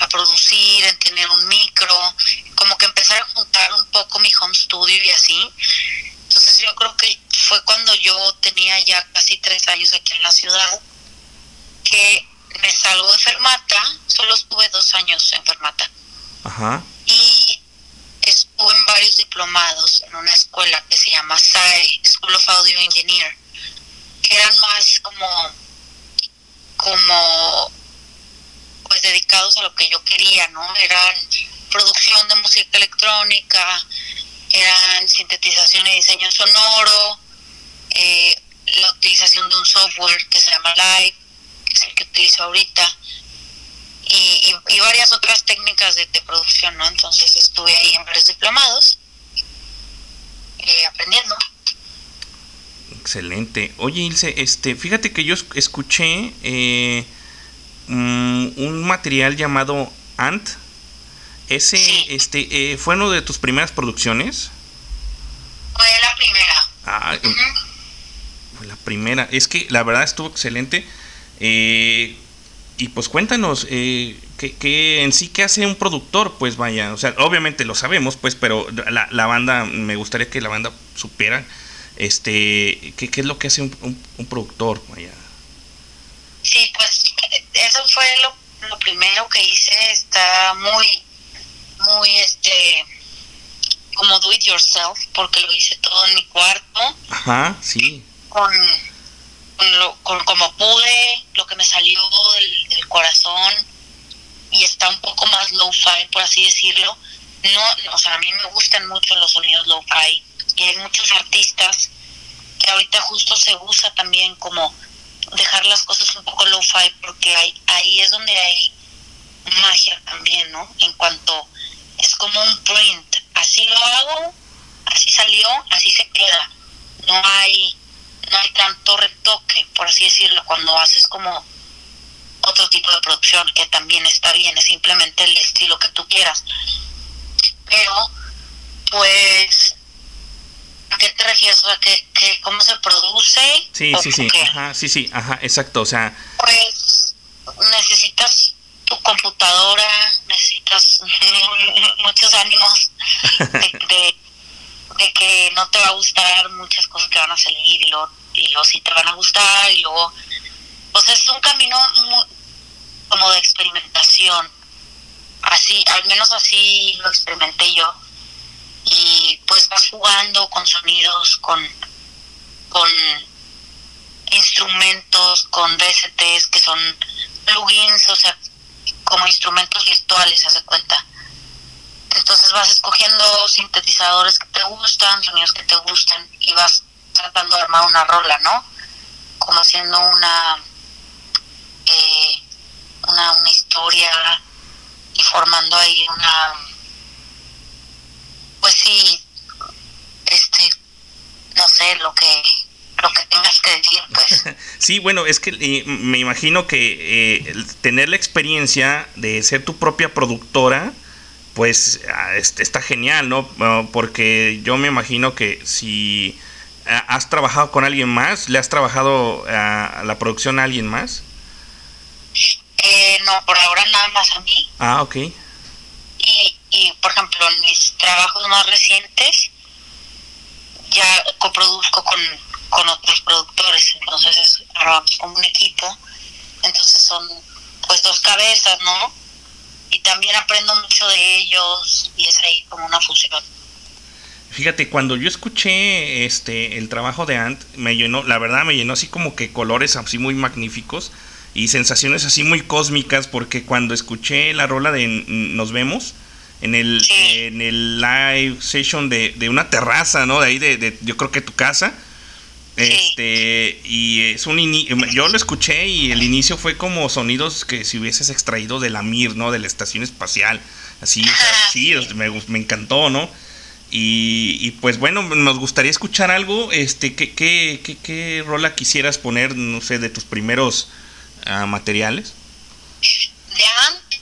a producir, en tener un micro, como que empezar a juntar un poco mi home studio y así. Entonces yo creo que fue cuando yo tenía ya casi tres años aquí en la ciudad que me salgo de Fermata, solo estuve dos años en Fermata Ajá. y estuve en varios diplomados en una escuela que se llama SAE, School of Audio Engineer, que eran más como, como, pues dedicados a lo que yo quería, ¿no? Eran producción de música electrónica, eran sintetización y diseño sonoro, eh, la utilización de un software que se llama Live, que es el que utilizo ahorita, y, y, varias otras técnicas de, producción, ¿no? Entonces estuve ahí en varios diplomados, eh, aprendiendo. Excelente. Oye, Ilse, este, fíjate que yo es- escuché eh, mm, un material llamado Ant. Ese, Sí. este, eh, fue uno de tus primeras producciones. Fue la primera. Ah, fue la primera. Es que la verdad estuvo excelente. Eh, y pues cuéntanos, eh, ¿qué, qué en sí qué hace un productor? Pues vaya, o sea, obviamente lo sabemos, pues, pero la, la banda, me gustaría que la banda supiera, este, qué, qué es lo que hace un, un- un productor, vaya. Sí, pues eso fue lo, lo primero que hice. Está muy, muy, este, como do it yourself, porque lo hice todo en mi cuarto, Ajá, sí. con, con, lo, con como pude, lo que me salió del, del corazón, y está un poco más low-fi, por así decirlo. No, no, o sea, a mí me gustan mucho los sonidos low-fi, y hay muchos artistas que ahorita justo se usa también como dejar las cosas un poco low-fi porque hay, ahí es donde hay magia también, ¿no? En cuanto es como un print, así lo hago, así salió, así se queda. No hay no hay tanto retoque, por así decirlo, cuando haces como otro tipo de producción que también está bien, es simplemente el estilo que tú quieras. Pero, pues, ¿a qué te refieres? O sea, que, que ¿cómo se produce? Sí, ¿O sí, sí, qué? ajá, sí, sí, ajá, exacto, o sea, Pues necesitas tu computadora, necesitas muchos ánimos de, de- de que no te va a gustar muchas cosas que van a salir y luego, y luego sí te van a gustar y luego, pues es un camino como de experimentación. Así, al menos así lo experimenté yo. Y pues vas jugando con sonidos, con, con instrumentos, con DSTs que son plugins, o sea, como instrumentos virtuales, hace cuenta. Entonces vas escogiendo sintetizadores que te gustan, sonidos que te gustan y vas tratando de armar una rola, ¿no? Como haciendo una eh, una, una historia y formando ahí una pues sí este no sé lo que lo que tengas que decir pues Sí, bueno, es que eh, me imagino que eh, el tener la experiencia de ser tu propia productora, pues ah, est- está genial, ¿no? Ah, Porque yo me imagino que si ah, has trabajado con alguien más, le has trabajado a la producción a alguien más. eh, no por ahora nada más a mí Ah, ok. y, y por ejemplo en mis trabajos más recientes ya coproduzco con, con otros productores entonces es, armamos como un equipo entonces son pues dos cabezas no y también aprendo mucho de ellos y es ahí como una fusión. Fíjate, cuando yo escuché este el trabajo de Ant, me llenó, la verdad me llenó así como que colores así muy magníficos y sensaciones así muy cósmicas, porque cuando escuché la rola de Nos vemos en el, en el live session de, de una terraza, ¿no? De ahí de, de- yo creo que tu casa. Este, y es un ini- yo lo escuché y el inicio fue como sonidos que si hubieses extraído de la Mir, ¿no? De la estación espacial. Así, o sea, sí, o sea, me, me encantó, ¿no? Y, y, pues bueno, nos gustaría escuchar algo. Este, ¿qué, qué, qué, qué rola quisieras poner, no sé, de tus primeros ah, materiales? de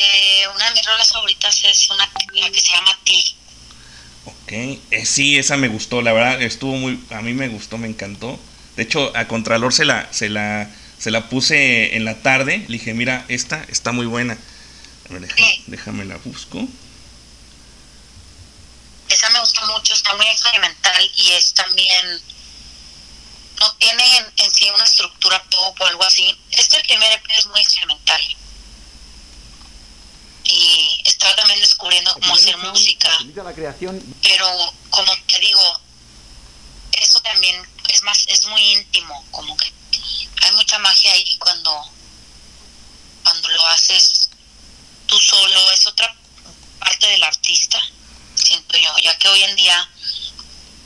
eh, una de mis rolas favoritas es una la que se llama Ti Ok, eh, sí, esa me gustó, la verdad, estuvo muy, a mí me gustó, me encantó. De hecho, a Contralor se la, se la, se la puse en la tarde, le dije, mira, esta está muy buena. A ver, deja- déjame la busco. esa me gusta mucho, está muy experimental y es también no tiene en, en sí una estructura pop o algo así. Este primer EP es muy experimental. Y estaba también descubriendo cómo hacer música. Pero como te digo, eso también es más, es muy íntimo, como que hay mucha magia ahí cuando, cuando lo haces tú solo, es otra parte del artista, siento yo, ya que hoy en día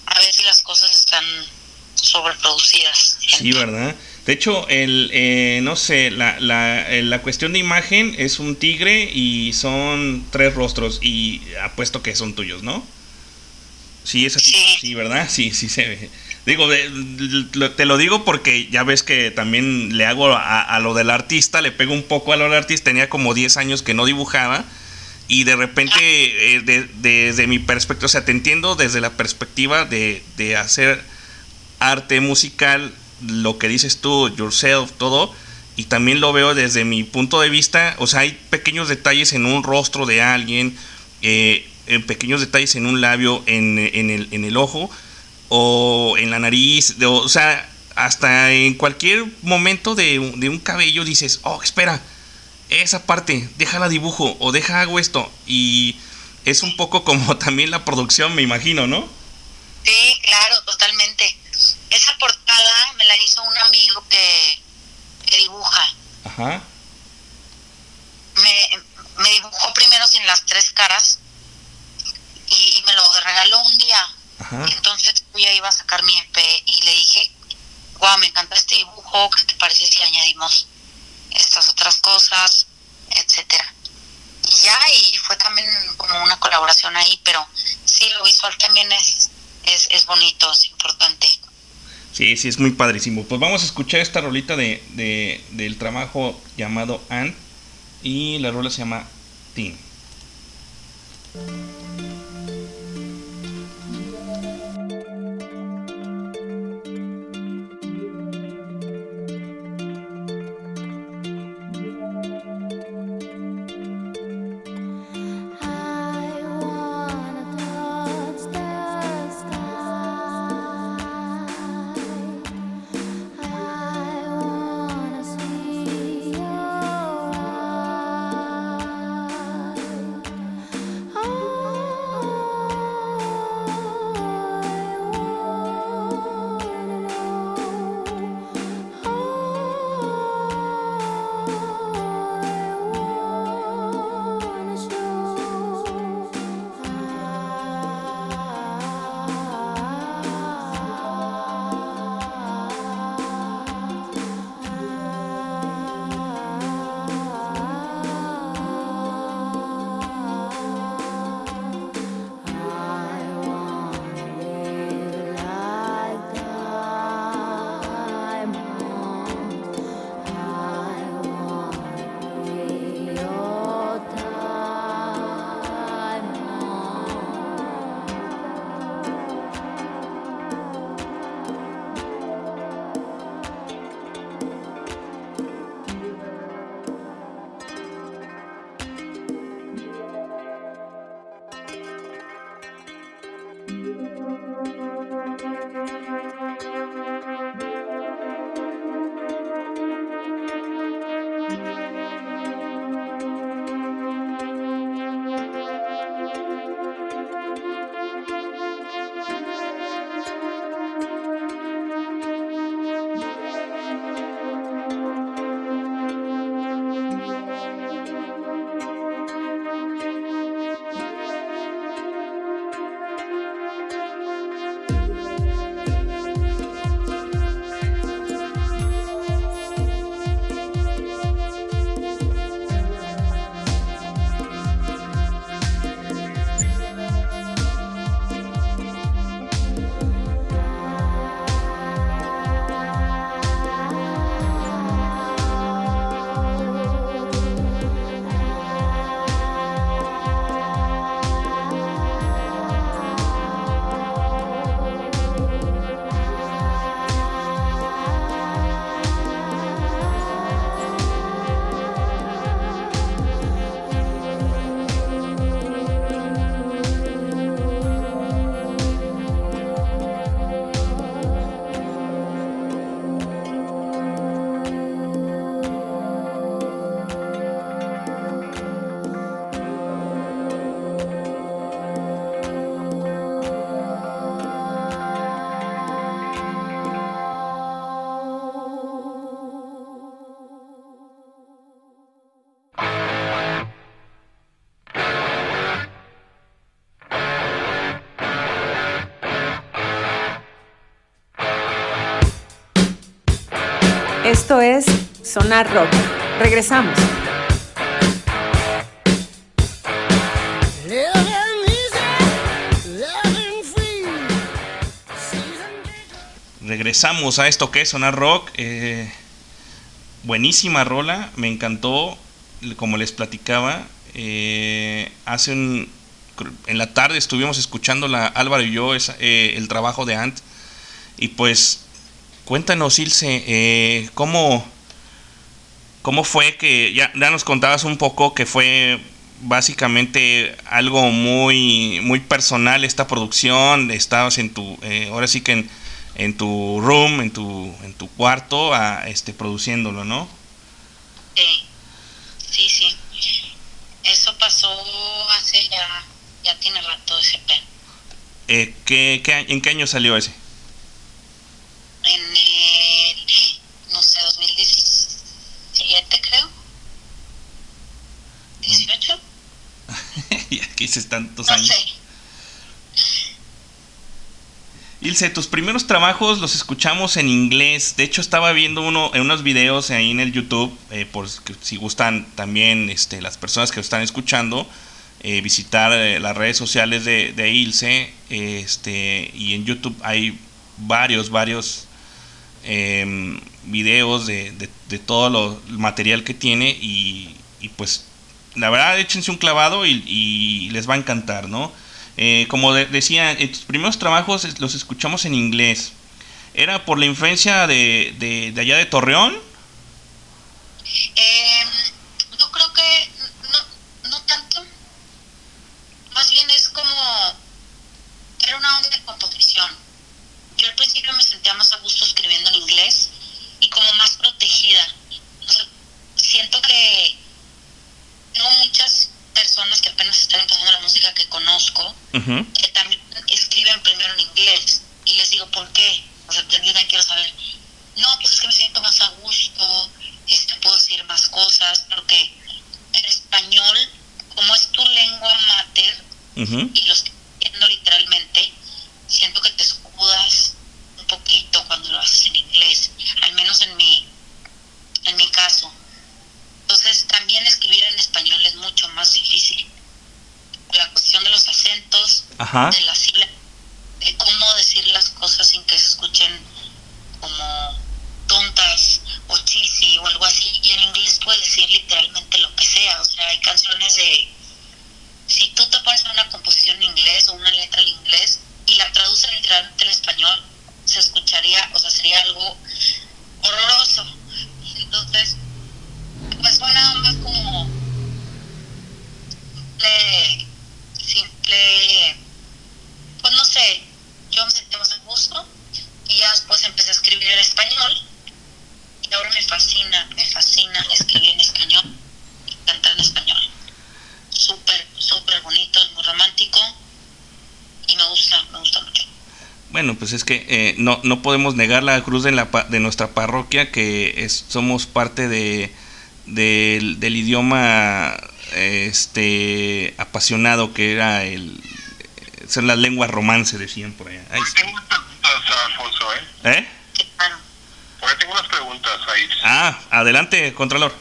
a veces las cosas están sobreproducidas. Sí, ¿verdad? De hecho, el, eh, no sé, la, la, eh, la cuestión de imagen es un tigre y son tres rostros y apuesto que son tuyos, ¿no? Sí, es así, sí, ¿verdad? Sí, sí se ve. Digo, de- te lo digo porque ya ves que también le hago a, a lo del artista, le pego un poco a lo del artista, tenía como 10 años que no dibujaba y de repente, eh, de- desde mi perspectiva, o sea, te entiendo desde la perspectiva de, de hacer arte musical, lo que dices tú, yourself, todo, y también lo veo desde mi punto de vista, o sea, hay pequeños detalles en un rostro de alguien, eh, en pequeños detalles en un labio, en, en el, en el ojo, o en la nariz, de- o sea, hasta en cualquier momento de, de un cabello dices, oh, espera, esa parte, déjala dibujo, o deja hago esto, y es un poco como también la producción, me imagino, ¿no? Sí, claro, totalmente. Esa portada me la hizo un amigo que, que dibuja. Ajá. Me, me dibujó primero sin las tres caras y, y me lo regaló un día. Ajá. Entonces yo ya iba a sacar mi EP y le dije, wow, me encanta este dibujo, ¿qué te parece si añadimos estas otras cosas, etcétera? Y ya, y fue también como una colaboración ahí, pero sí, lo visual también es, es, es bonito, es importante. Sí, sí, es muy padrísimo. Pues vamos a escuchar esta rolita de, de- del trabajo llamado Ant y la rola se llama Team. Sonar Rock. Regresamos. Regresamos a esto que es Sonar Rock. eh, buenísima rola, me encantó. Como les platicaba, eh, hace un. En la tarde estuvimos escuchando la Álvaro y yo eh, el trabajo de Ant. Y pues, cuéntanos, Ilse, ¿cómo, ¿cómo fue que ya, ya nos contabas un poco que fue básicamente algo muy muy personal esta producción estabas en tu eh, ahora sí que en, en tu room en tu en tu cuarto a, este produciéndolo no Sí, sí, sí. Eso pasó hace ya, ya tiene rato ese. Eh, ¿qué- en qué año salió ese tantos años. Ilse, tus primeros trabajos los escuchamos en inglés. De hecho, estaba viendo uno en unos videos ahí en el YouTube, eh, por si gustan también este, las personas que están escuchando, eh, visitar eh, las redes sociales de, Ilse. Este, y en YouTube hay varios, varios em, videos de, de, todo lo, el material que tiene y pues la verdad échense un clavado y, les va a encantar, ¿no? Eh, como de decía, tus primeros trabajos los escuchamos en inglés. ¿Era por la influencia de, de, de allá de Torreón? Eh, que también escriben primero en inglés. Y les digo, ¿por qué? O sea, yo también quiero saber. No, pues es que me siento más a gusto, este, puedo decir más cosas, porque en español, como es tu lengua mater, uh -huh. Ajá. de la Pues es que eh, no, no podemos negar la cruz de, la, de nuestra parroquia, que somos parte de, del, idioma este apasionado que era el son las lenguas romance decían por allá. Pues tengo unas preguntas, Alfonso, ¿eh? ¿Eh? Pues tengo unas preguntas ahí. Ah, adelante, Contralor.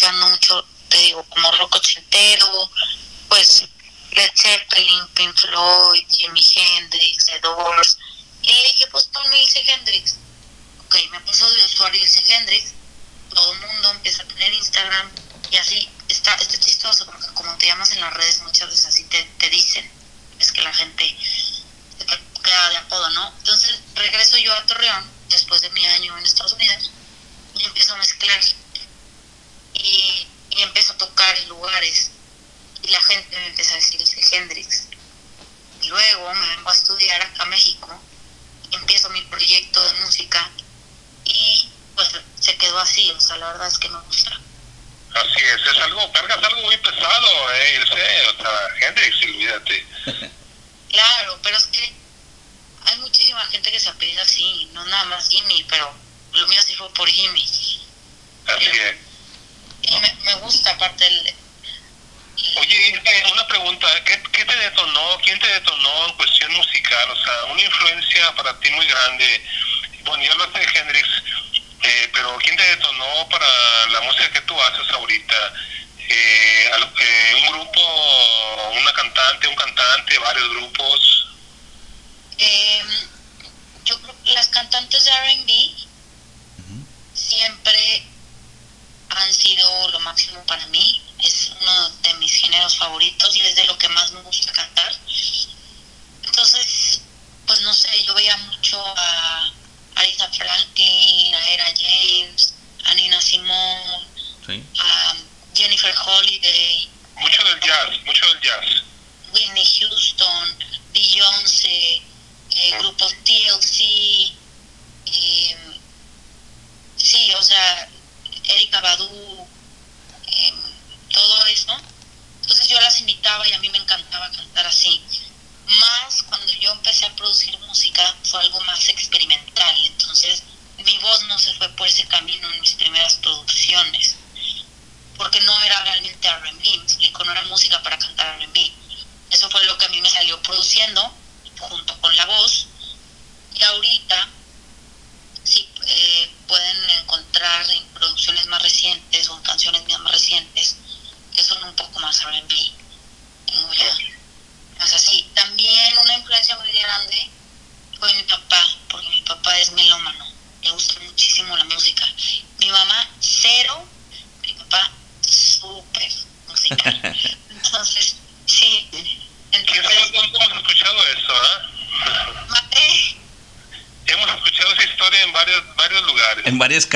escuchando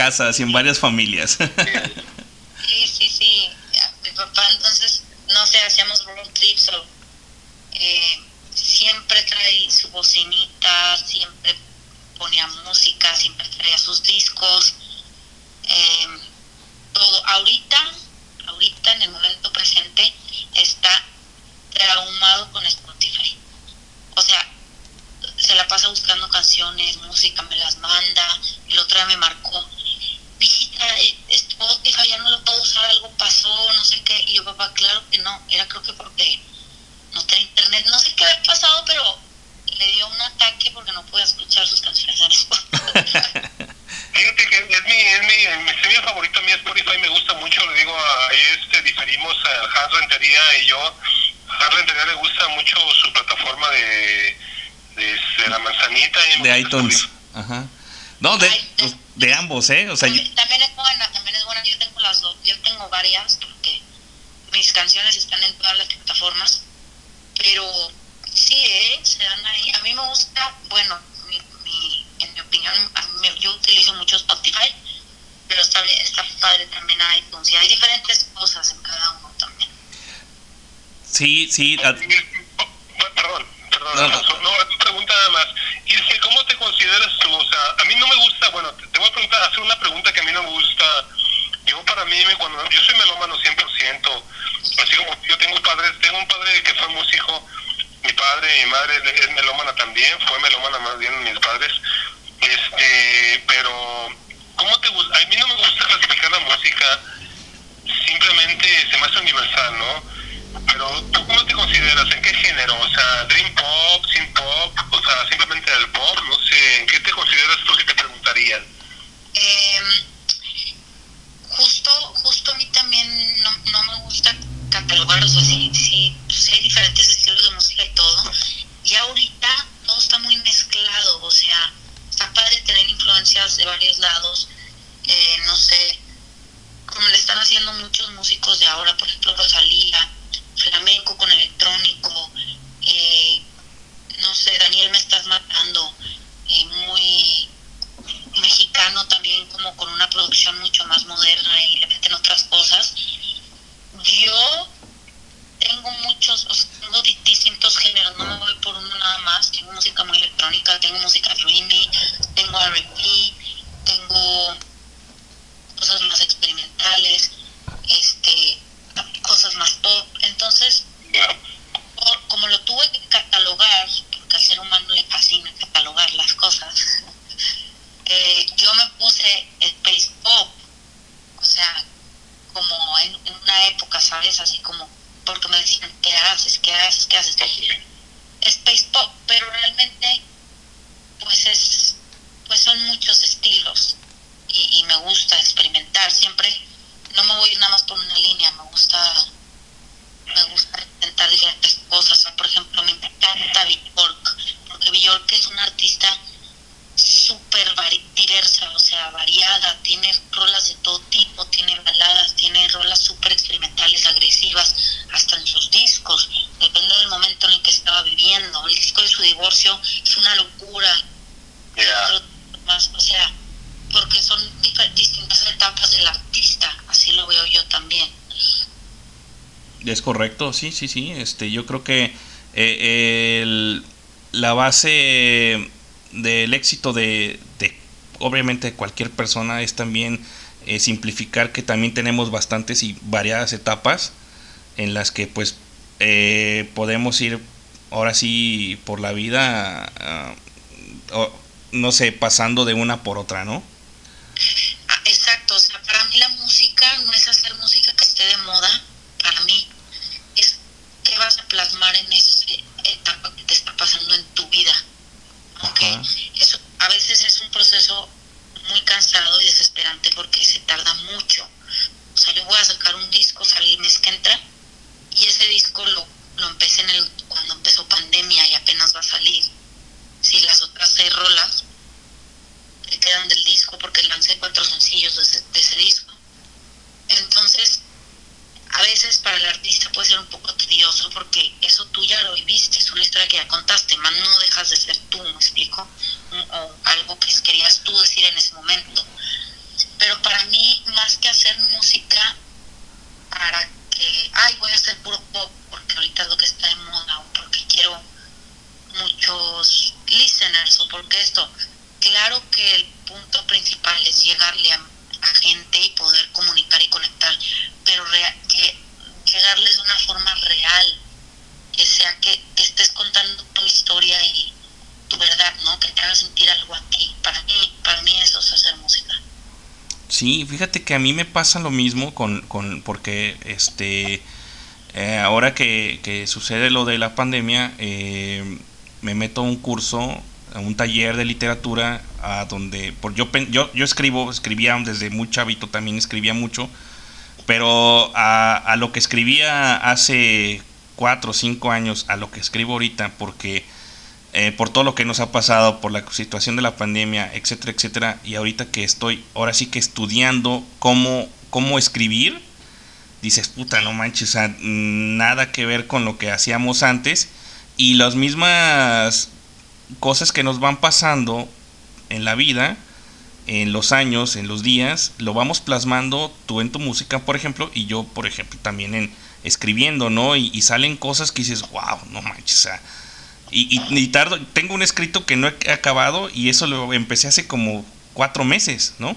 casas y en varias familias. Pues, ¿eh? O sea, yo, correcto, sí, sí, sí. Este, yo creo que eh, la base del éxito de, de, obviamente cualquier persona es también eh, simplificar que también tenemos bastantes y variadas etapas en las que pues eh, podemos ir ahora sí por la vida, ah, no sé, pasando de una por otra, ¿no? Fíjate que a mí me pasa lo mismo con, con porque este eh, ahora que, que sucede lo de la pandemia, eh, me meto a un curso, a un taller de literatura, a donde por yo yo, yo escribo, escribía desde muy chavito también escribía mucho, pero a, a lo que escribía hace cuatro o cinco años, a lo que escribo ahorita, porque eh, por todo lo que nos ha pasado, por la situación de la pandemia, etcétera, etcétera, y ahorita que estoy ahora sí que estudiando cómo, cómo escribir, dices, puta, no manches, o sea, nada que ver con lo que hacíamos antes, y las mismas cosas que nos van pasando en la vida, en los años, en los días, lo vamos plasmando tú en tu música, por ejemplo, y yo, por ejemplo, también en escribiendo, ¿no? Y, y salen cosas que dices, wow, no manches, o sea, y, y, y tardo, tengo un escrito que no he acabado y eso lo empecé hace como cuatro meses, ¿no?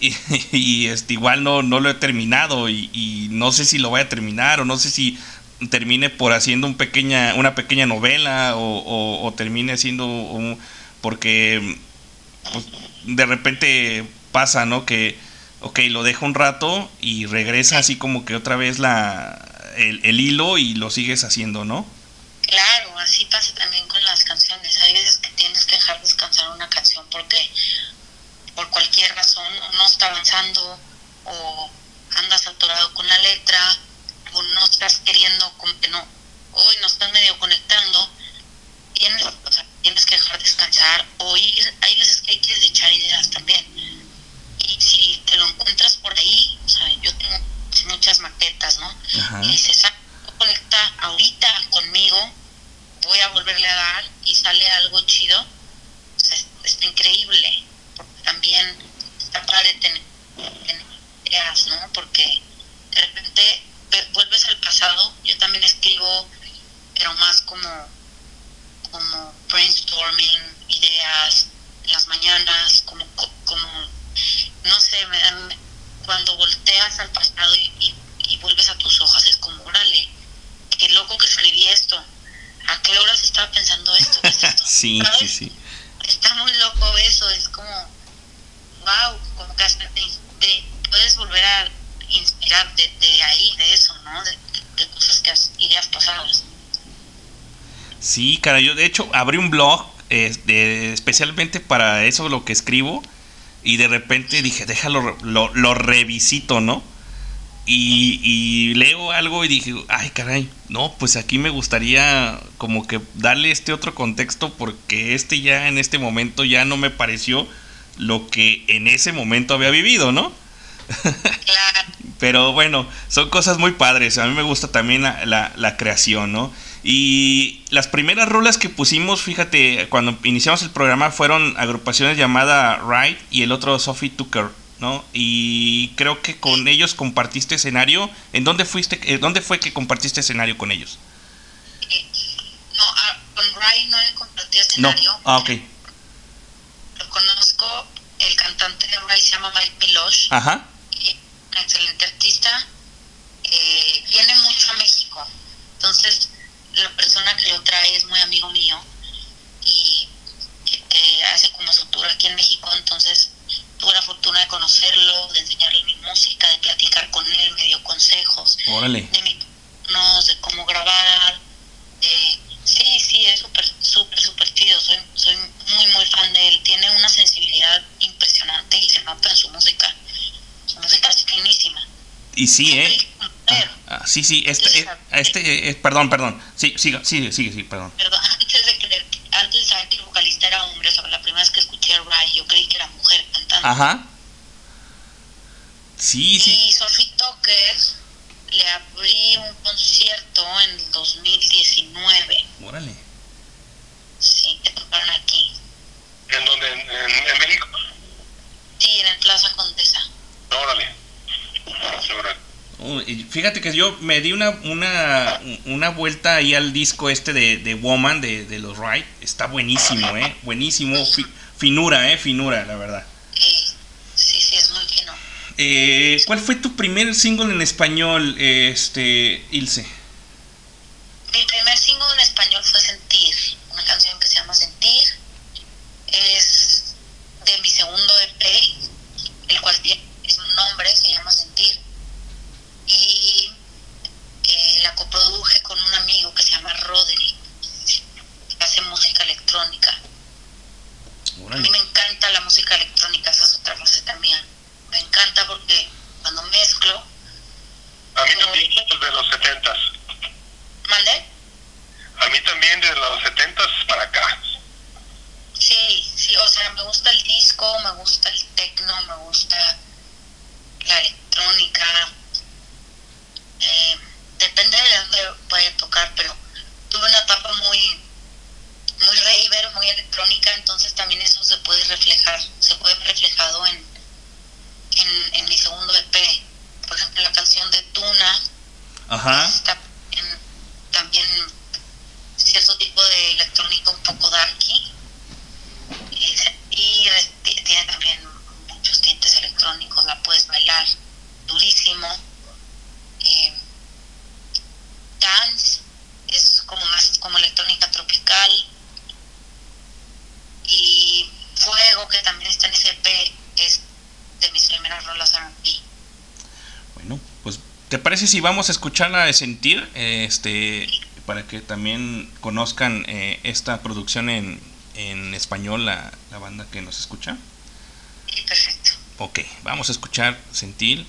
Y, y, este, igual no, no lo he terminado y, y no sé si lo voy a terminar o no sé si termine por haciendo un pequeña, una pequeña novela o, o, o termine haciendo un, porque pues, de repente pasa, ¿no? Que, ok, lo dejo un rato y regresa así como que otra vez la, el, el hilo y lo sigues haciendo, ¿no? Claro, así pasa también con las canciones. Hay veces que tienes que dejar descansar una canción porque por cualquier razón no está avanzando o andas atorado con la letra o no estás queriendo, como que no, hoy no estás medio conectando. Tienes, o sea, tienes que dejar descansar o ir. Hay veces que hay que desechar ideas también. Y si te lo encuentras por ahí, o sea, yo tengo muchas maquetas, ¿no? Ajá. Y dices, ah, conecta ahorita conmigo, voy a volverle a dar y sale algo chido, está increíble, porque también está padre tener, tener ideas, ¿no? Porque de repente ve- vuelves al pasado, yo también escribo, pero más como, como brainstorming, ideas en las mañanas, como, co- como no sé, me cuando volteas al pasado y, y vuelves a tus hojas es como, órale, qué loco que escribí esto. ¿A qué horas estaba pensando esto? ¿Qué es esto? Sí, ¿Sabes? sí, sí. Está muy loco eso, es como, wow, como que hasta te, te puedes volver a inspirar de, de ahí, de eso, ¿no? De, de cosas que has, ideas pasadas. Sí, cara, yo de hecho abrí un blog este, especialmente para eso lo que escribo y de repente dije, déjalo, lo, lo revisito, ¿no? Y, y leo algo y dije, ay caray, no, pues aquí me gustaría como que darle este otro contexto porque este ya en este momento ya no me pareció lo que en ese momento había vivido, ¿no? Pero bueno, son cosas muy padres. A mí me gusta también la, la, la creación, ¿no? Y las primeras rolas que pusimos, fíjate, cuando iniciamos el programa fueron agrupaciones llamada Ride y el otro Sophie Tucker, ¿no? Y creo que con ellos compartiste escenario. ¿En dónde fuiste? eh, ¿Dónde fue que compartiste escenario con ellos? No, con Ray no he compartido No. escenario. Ah, ok. Lo conozco, el cantante de Ray se llama Mike Milosh. Ajá. y un excelente artista, eh, viene mucho a México. Entonces, la persona que lo trae es muy amigo mío y que, que hace como su tour aquí en México. Entonces, tuve la fortuna de conocerlo, de enseñarle mi música Órale. de micrófonos, de cómo grabar. de- sí, sí, es súper, súper, súper chido. Soy, soy muy, muy fan de él. Tiene una sensibilidad impresionante y se nota en su música. Su música es finísima. Y sí, ¿eh? Pero, Ah, sí, sí, este, eh, este, eh, perdón, perdón. Sí, siga, sigue, sigue, sí, perdón. perdón, antes de creer, antes de saber que el vocalista era hombre, o sea, la primera vez que escuché a Ray, yo creí que era Ajá. Sí, sí. Y Sophie Tucker le abrí un concierto en el 2019. Órale. Sí, que tocaron aquí. ¿En dónde? ¿En, en, en México? Sí, en el Plaza Condesa. Órale. Órale. Oh, y fíjate que yo me di una, una, una vuelta ahí al disco este de, de Woman de, de los Wright. Está buenísimo, ¿eh? Buenísimo. Fi- finura, ¿eh? Finura, la verdad. Sí, sí, es muy fino. Eh, ¿Cuál fue tu primer single en español, este, Ilse? Mi primer single en español fue Sentir, una canción que se llama Sentir. Es de mi segundo EP, el cual tiene un nombre, se llama Sentir. Y eh, la coproduje con un amigo que se llama Roderick, que hace música electrónica. A mí me encanta la música electrónica, esa es otra faceta mía. Me encanta porque cuando mezclo, A mí también, desde los 70s. ¿mandé? A mí también desde los 70s para acá. Sí, sí, o sea, me gusta el disco, me gusta el techno, me gusta la electrónica. Eh, depende de dónde vaya a tocar, pero tuve una etapa muy, muy raver, muy electrónica, entonces también eso se puede reflejar, se puede ver reflejado en, en, en mi segundo EP. Por ejemplo, la canción de Tuna, Ajá. está en- también cierto tipo de electrónica un poco darky y, se- y res- ti- tiene también muchos tintes electrónicos la puedes bailar durísimo Eh, dance es como más como electrónica tropical y fuego que también está en ese EP es de mis primeras rolas R&B Bueno, pues, ¿te parece si vamos a escucharla de sentir? Este, para que también conozcan eh, esta producción en, en español, la, la banda que nos escucha. perfecto. Ok, vamos a escuchar sentir.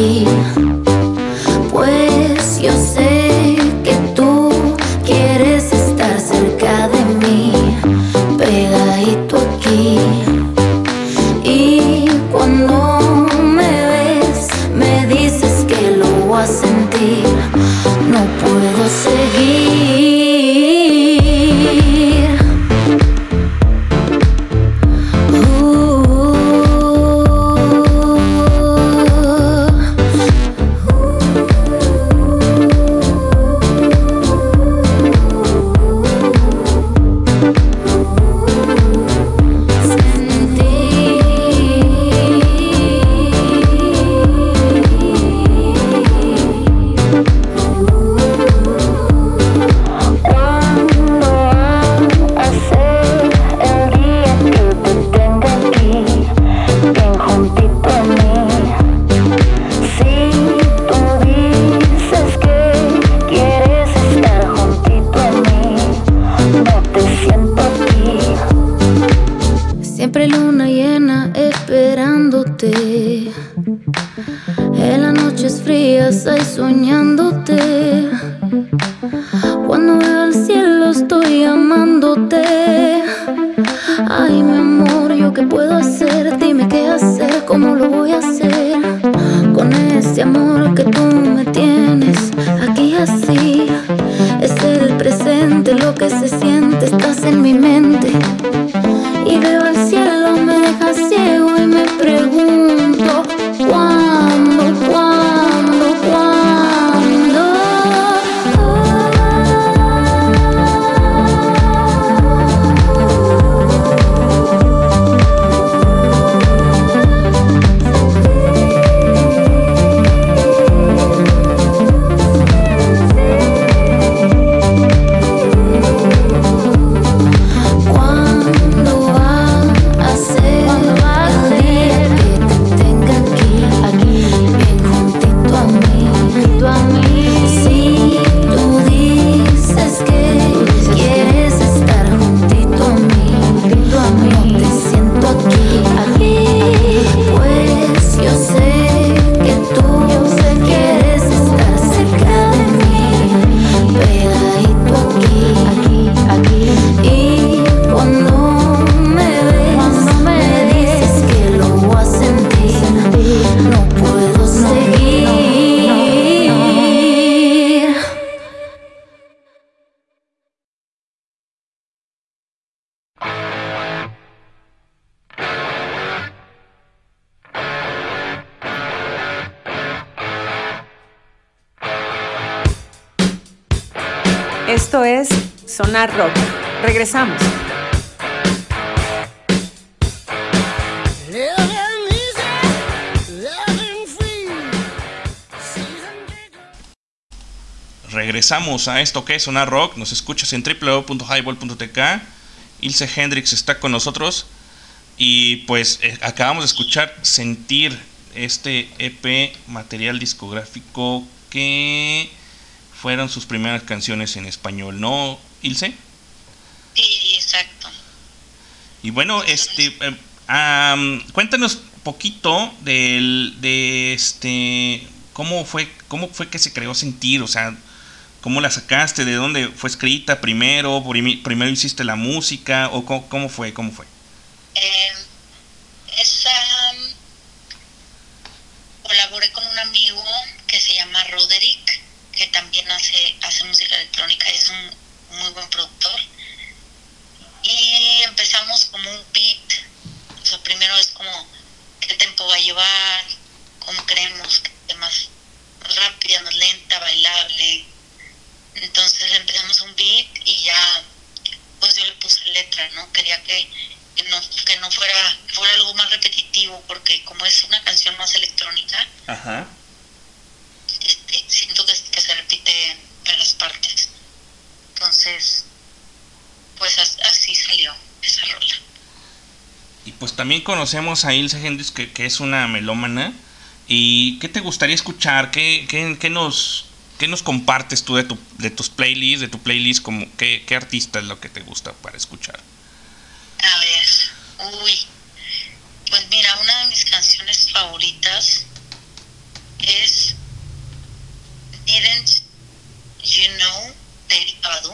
Siento Regresamos a esto que es Sonar Rock. Nos escuchas en www.highball.tk. Ilse Hendrix está con nosotros. Y pues eh, acabamos de escuchar Sentir, este EP material discográfico que fueron sus primeras canciones en español, ¿no, Ilse? Sí, exacto. Y bueno, este, eh, cuéntanos poquito del, de este, cómo fue, cómo fue que se creó Sentir, o sea, cómo la sacaste, de dónde fue escrita primero, primero hiciste la música o cómo, fue, cómo fue. Eh, esa colaboré con un amigo que se llama Roderick, que también hace, hace música electrónica y es un muy buen productor. Y empezamos como un beat. O sea, primero es como qué tiempo va a llevar, cómo creemos que más rápida, más lenta, bailable. Entonces empezamos un beat y ya pues yo le puse letra, ¿no? Quería que que no, que no fuera, fuera algo más repetitivo, porque como es una canción más electrónica, Este, siento que, se repite en las partes. Entonces, pues así salió esa rola. Y pues también conocemos a Ilse Hendrix, que, que es una melómana. ¿Y qué te gustaría escuchar? ¿Qué, qué, qué nos, qué nos compartes tú de, tu, de tus playlists, de tu playlist? Como, ¿qué, ¿Qué artista es lo que te gusta para escuchar? A ver, uy. Pues mira, una de mis canciones favoritas es Didn't You Know de El Paradú.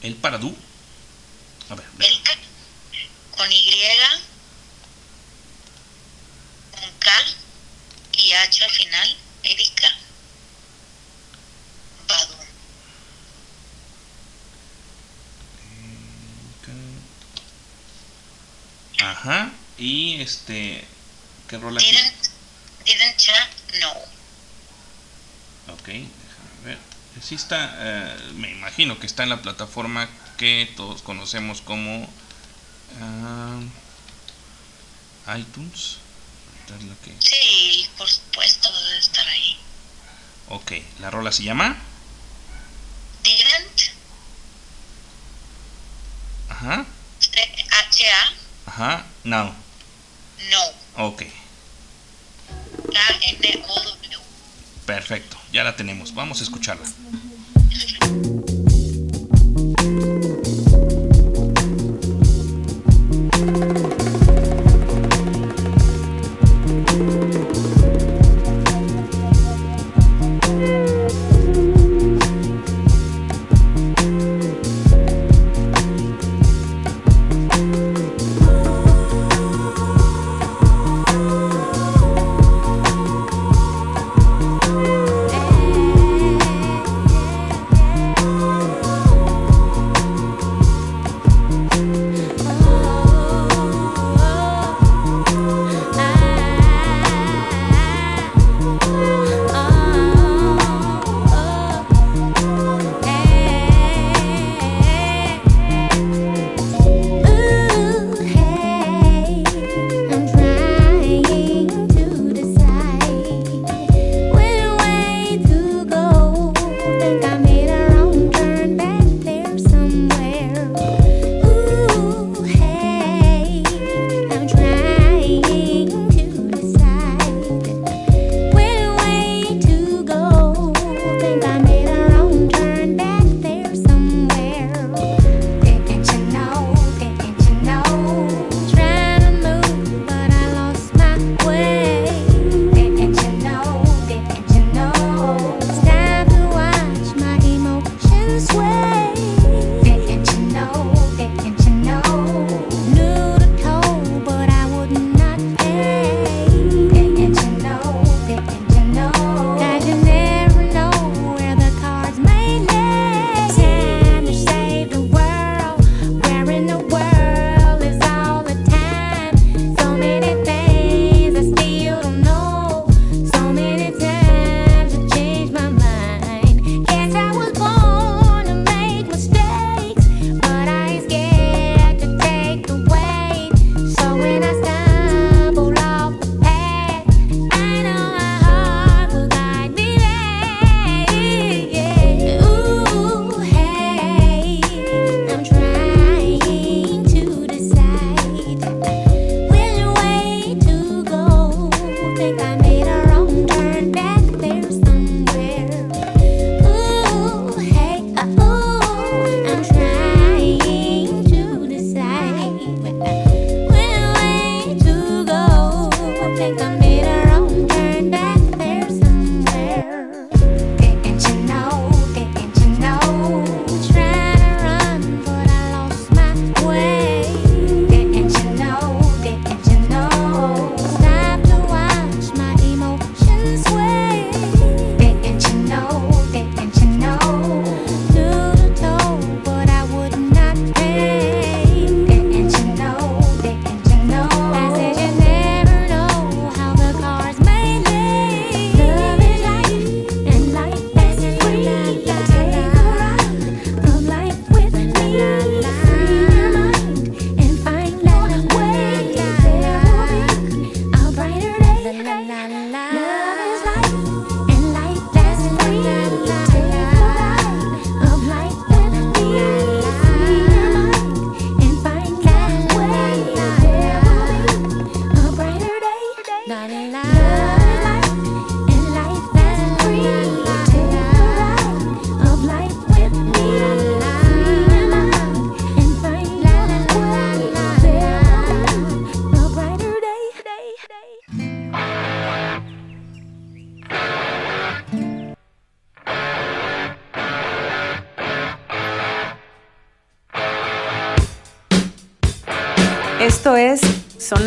¿El Paradú? A ver. El, con Y, con K y H al final, Erika Badu. Ajá. Y este. ¿Qué rola Didn't, didn't ya no. Ok, déjame ver. Sí está, eh, me imagino que está en la plataforma que todos conocemos como uh, iTunes. Es lo que... Sí, por supuesto debe estar ahí. Ok, la rola se llama Didn't. Ajá. H-A. Ajá, no. No. Ok. K-N-O-W. Perfecto, ya la tenemos. Vamos a escucharla.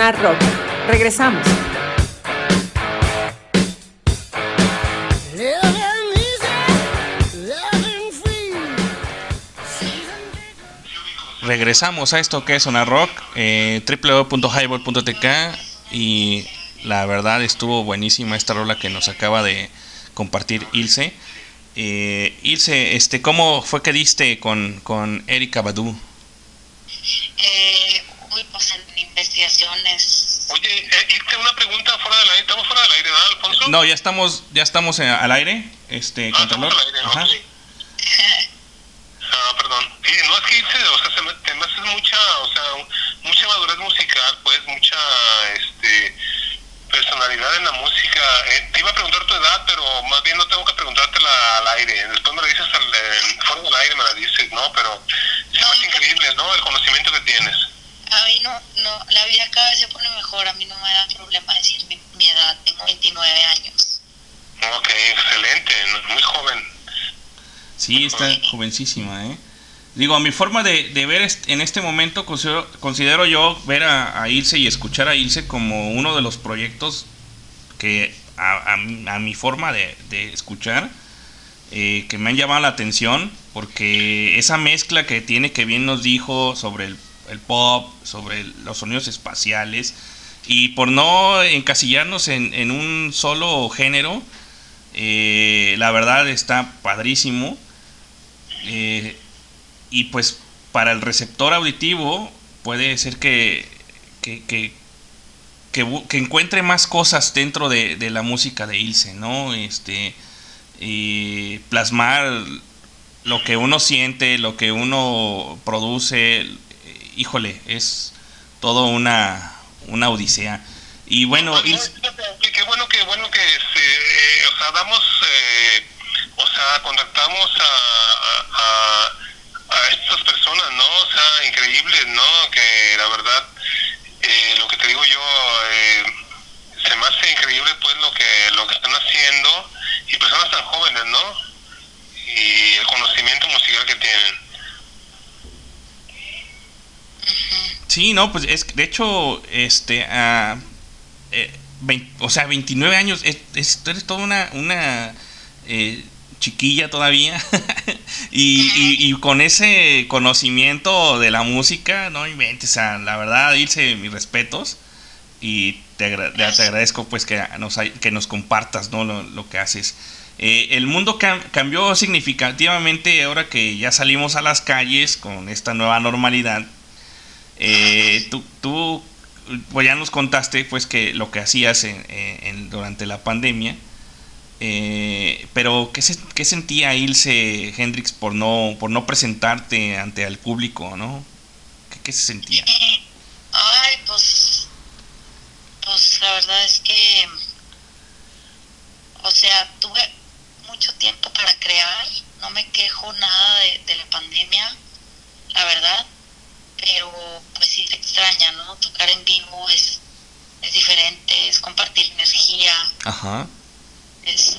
Sonar Rock. Regresamos. Regresamos a esto que es Sonar Rock, eh, www.highball.tk y la verdad estuvo buenísima esta rola que nos acaba de compartir Ilse. Eh, Ilse, este, ¿cómo fue que diste con, con Erika Badu? Eh, uy, pues en investigaciones. Oye, eh, Irte, una pregunta fuera del aire. ¿Estamos fuera del aire, ¿verdad, Alfonso? No, ya estamos, ya estamos eh, al aire, este, Ah, Contralor. estamos al aire, Ajá. Ah, perdón. Sí, no es que Irte, o sea, se me, te me haces mucha, o sea, mucha madurez musical, pues, mucha, este, personalidad en la música. Eh, te iba a preguntar tu edad, pero más bien no tengo que preguntártela al aire. Después me la dices al, eh, fuera del aire, me la dices, ¿no? Pero se me hace increíble, ¿no? El conocimiento que tienes. A mí no, no, la vida cada vez se pone mejor. A mí no me da problema decir mi, mi edad. Tengo 29 años. Ok, excelente, muy joven. Sí, está jovencísima, ¿eh? Digo, a mi forma de, de ver est- en este momento, considero, considero yo ver a, a Ilse y escuchar a Ilse como uno de los proyectos que a, a mi- a mi forma de, de escuchar, eh, que me han llamado la atención, porque esa mezcla que tiene, que bien nos dijo sobre el, el pop, sobre los sonidos espaciales, y por no encasillarnos en, en un solo género, eh, la verdad está padrísimo. Eh, y pues para el receptor auditivo puede ser que, que, que, encuentre más cosas dentro de, la música de Ilse, ¿no? Este, plasmar lo que uno siente, lo que uno produce, híjole, es todo una, una odisea. Y bueno, Pues, fíjate, qué, qué bueno que bueno que se, eh, o sea damos eh, o sea contactamos a, a, a estas personas no o sea increíbles no que la verdad eh, lo que te digo yo eh, se me hace increíble pues lo que lo que están haciendo y personas tan jóvenes no y el conocimiento musical que tienen Sí, no, pues es de hecho, este, ah, eh, o sea, 29 años, es, eres toda una, eh, chiquilla todavía, y, con ese conocimiento de la música, no inventes, o sea, la verdad, Ilse, mis respetos, y te, agra- te agradezco pues que nos, que nos compartas, ¿no? lo, que haces. Eh, el mundo cam- cambió significativamente ahora que ya salimos a las calles con esta nueva normalidad. Eh, tú, tú, pues ya nos contaste pues que lo que hacías en- en- durante la pandemia. Eh, pero ¿qué, qué sentía Ilse Hendrix por no, por no presentarte ante el público, no? ¿Qué, qué se sentía? Ay, pues, pues la verdad es que, o sea, tuve mucho tiempo para crear, no me quejo nada de, de la pandemia, la verdad, pero pues sí se extraña, ¿no? Tocar en vivo es, es diferente, es compartir energía, Ajá. es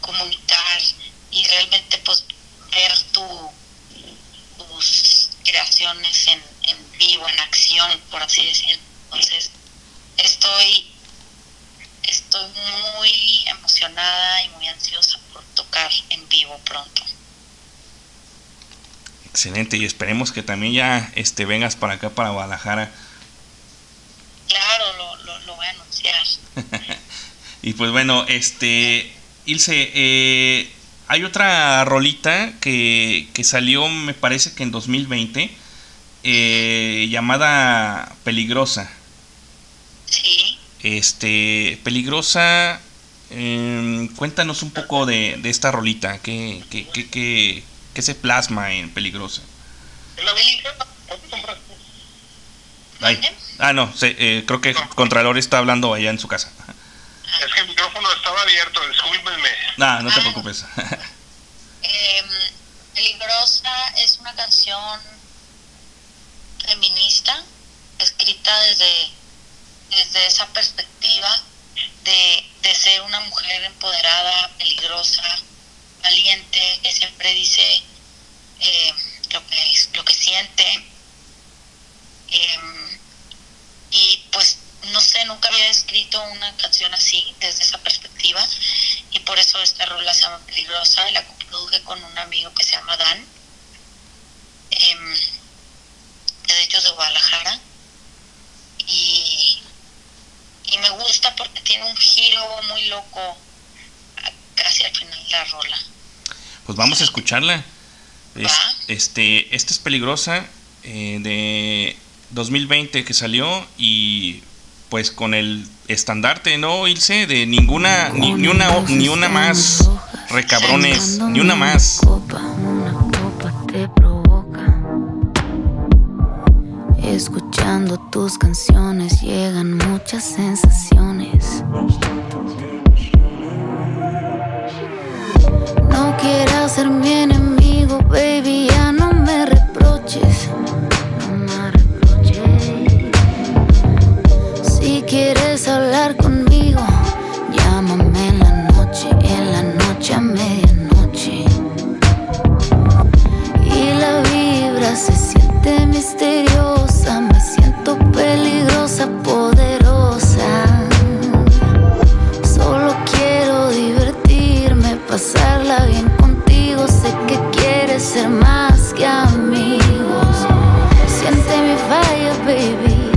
comunicar y realmente pues ver tu, tus creaciones en, en vivo, en acción, por así decirlo. Entonces, estoy, estoy muy emocionada y muy ansiosa por tocar en vivo pronto. Excelente, y esperemos que también ya este, vengas para acá, para Guadalajara. Claro, lo, lo, lo voy a anunciar. Y pues bueno, este, Ilse, eh, hay otra rolita que, que salió, me parece que en 2020, eh, llamada Peligrosa. Sí. Este, Peligrosa, em, cuéntanos un poco de, de esta rolita, ¿qué, qué, qué, qué se plasma en Peligrosa? Ay, ah, no, se- eh, creo que Contralor está hablando allá en su casa. abierto, discúlpenme. Nah, no te preocupes. Em, Peligrosa es una canción feminista escrita desde, desde esa perspectiva de, de ser una mujer empoderada, peligrosa, valiente, que siempre dice eh, lo, que, lo que siente. Em, y pues no sé, nunca había escrito una canción así, desde esa perspectiva, y por eso esta rola se llama Peligrosa, la coproduje con un amigo que se llama Dan, em, de hecho de Guadalajara, y, y me gusta porque tiene un giro muy loco casi al final de la rola. Pues vamos a escucharla. Es- este, esta es peligrosa eh, de 2020 que salió y pues con el estandarte, ¿no, Ilse? De ninguna, ni, ni una, ni una más, recabrones, ni una más. te provoca. Escuchando tus canciones llegan muchas sensaciones. No quieras ser mi enemigo, baby, ya no me reproches. No me reproches. Si quieres hablar conmigo, llámame en la noche, en la noche a medianoche. Y la vibra se siente misteriosa, me siento peligrosa, pasarla bien contigo. Sé que quieres ser más que amigos. Siente mi fire, baby.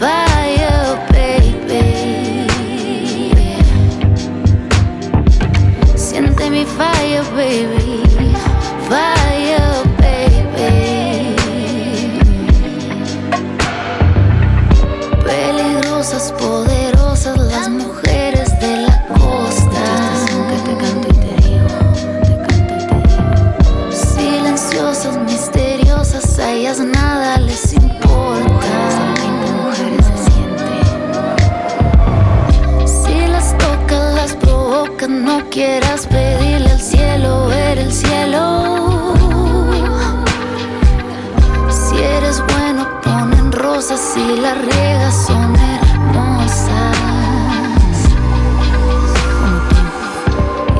Fire, baby. Siente mi fire, baby. Quieras pedirle al cielo ver el cielo. Si eres bueno, ponen rosas. Si las riegas, son hermosas.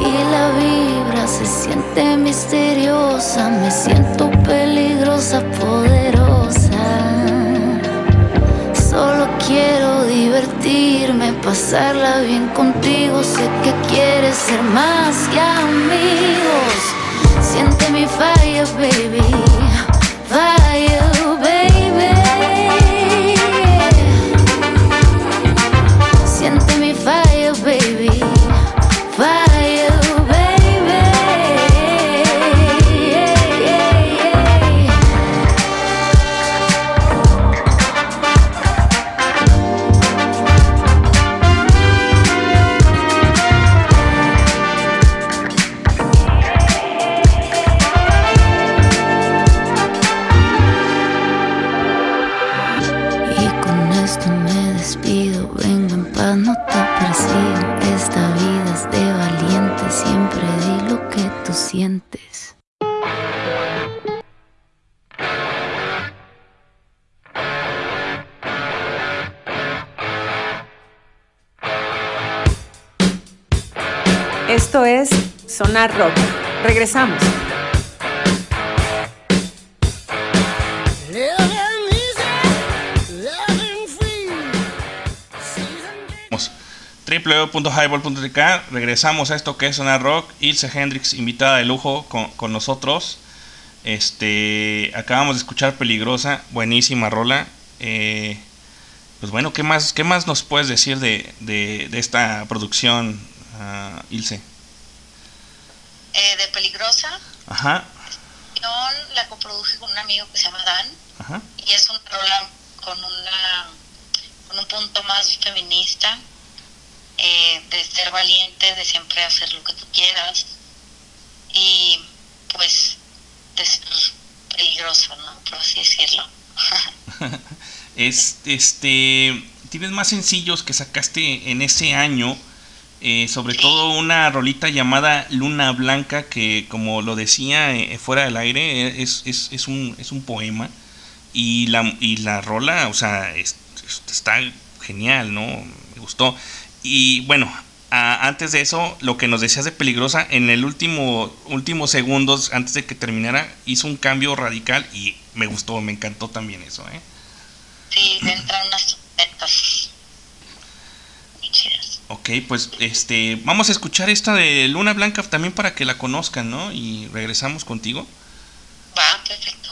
Y la vibra se siente misteriosa. Me siento peligrosa, poderosa. Quiero divertirme, pasarla bien contigo. Sé que quieres ser más que amigos. Siente mi fire, baby. Fire, Sonar Rock. Regresamos. www.highball.tk regresamos a esto que es Sonar Rock Ilse Hendrix invitada de lujo con, con nosotros este acabamos de escuchar Peligrosa buenísima rola Eh, pues bueno qué más qué más nos puedes decir de, de, esta producción ah, Ilse Eh, de Peligrosa, ajá. Yo la coproduje con un amigo que se llama Dan, ajá. Y es una rola con una con un punto más feminista eh, de ser valiente de siempre hacer lo que tú quieras. Y pues de ser peligroso no por así decirlo. Es este tienes más sencillos que sacaste en ese año eh, sobre todo una rolita llamada Luna Blanca que como lo decía eh, fuera del aire eh, es, es, es un, es un poema y la, y la rola, o sea, es- es- está genial, ¿no? Me gustó. Y bueno, antes de eso, lo que nos decías de Peligrosa, en el último últimos segundos, antes de que terminara, hizo un cambio radical y me gustó, me encantó también eso, ¿eh? Sí. Ok, pues este, vamos a escuchar esta de Luna Blanca también para que la conozcan, ¿no? Y regresamos contigo. Va, perfecto.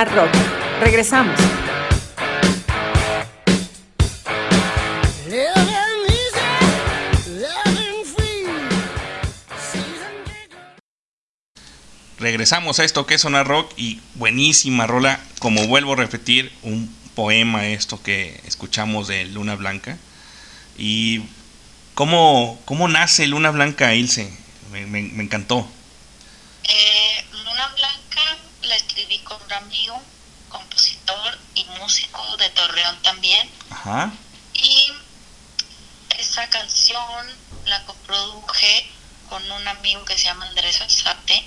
Sonar Rock. Regresamos. Regresamos a esto que es Sonar Rock y buenísima rola, como vuelvo a repetir, un poema esto que escuchamos de Luna Blanca. Y cómo, cómo nace Luna Blanca, Ilse, me, me- me encantó. Eh, amigo, compositor y músico de Torreón también. Ajá. Y esa canción la coproduje con un amigo que se llama Andrés Alzate,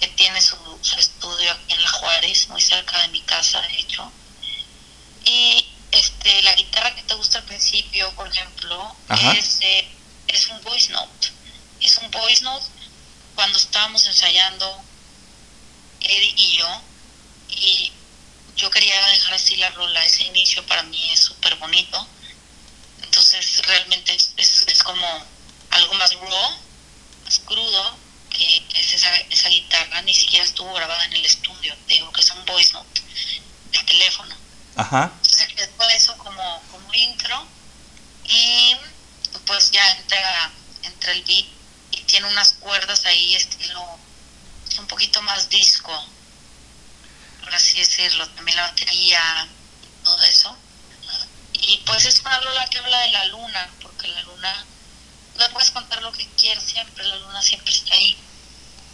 que tiene su, su estudio aquí en La Juárez, muy cerca de mi casa, de hecho. Y este, la guitarra que te gusta al principio, por ejemplo, Ajá. es, eh, es un voice note. Es un voice note cuando estábamos ensayando Eddie y yo. Y yo quería dejar así la rola. Ese inicio para mí es súper bonito. Entonces realmente es, es, es como algo más raw, más crudo, que, que es esa, esa guitarra. Ni siquiera estuvo grabada en el estudio. Digo que es un voice note del teléfono. Ajá. Entonces quedó eso como, como intro y pues ya entra, entra el beat y tiene unas cuerdas ahí estilo un poquito más disco, por así decirlo, también la batería y todo eso. Y pues es una rola que habla de la luna, porque la luna, le puedes contar lo que quieras siempre, la luna siempre está ahí.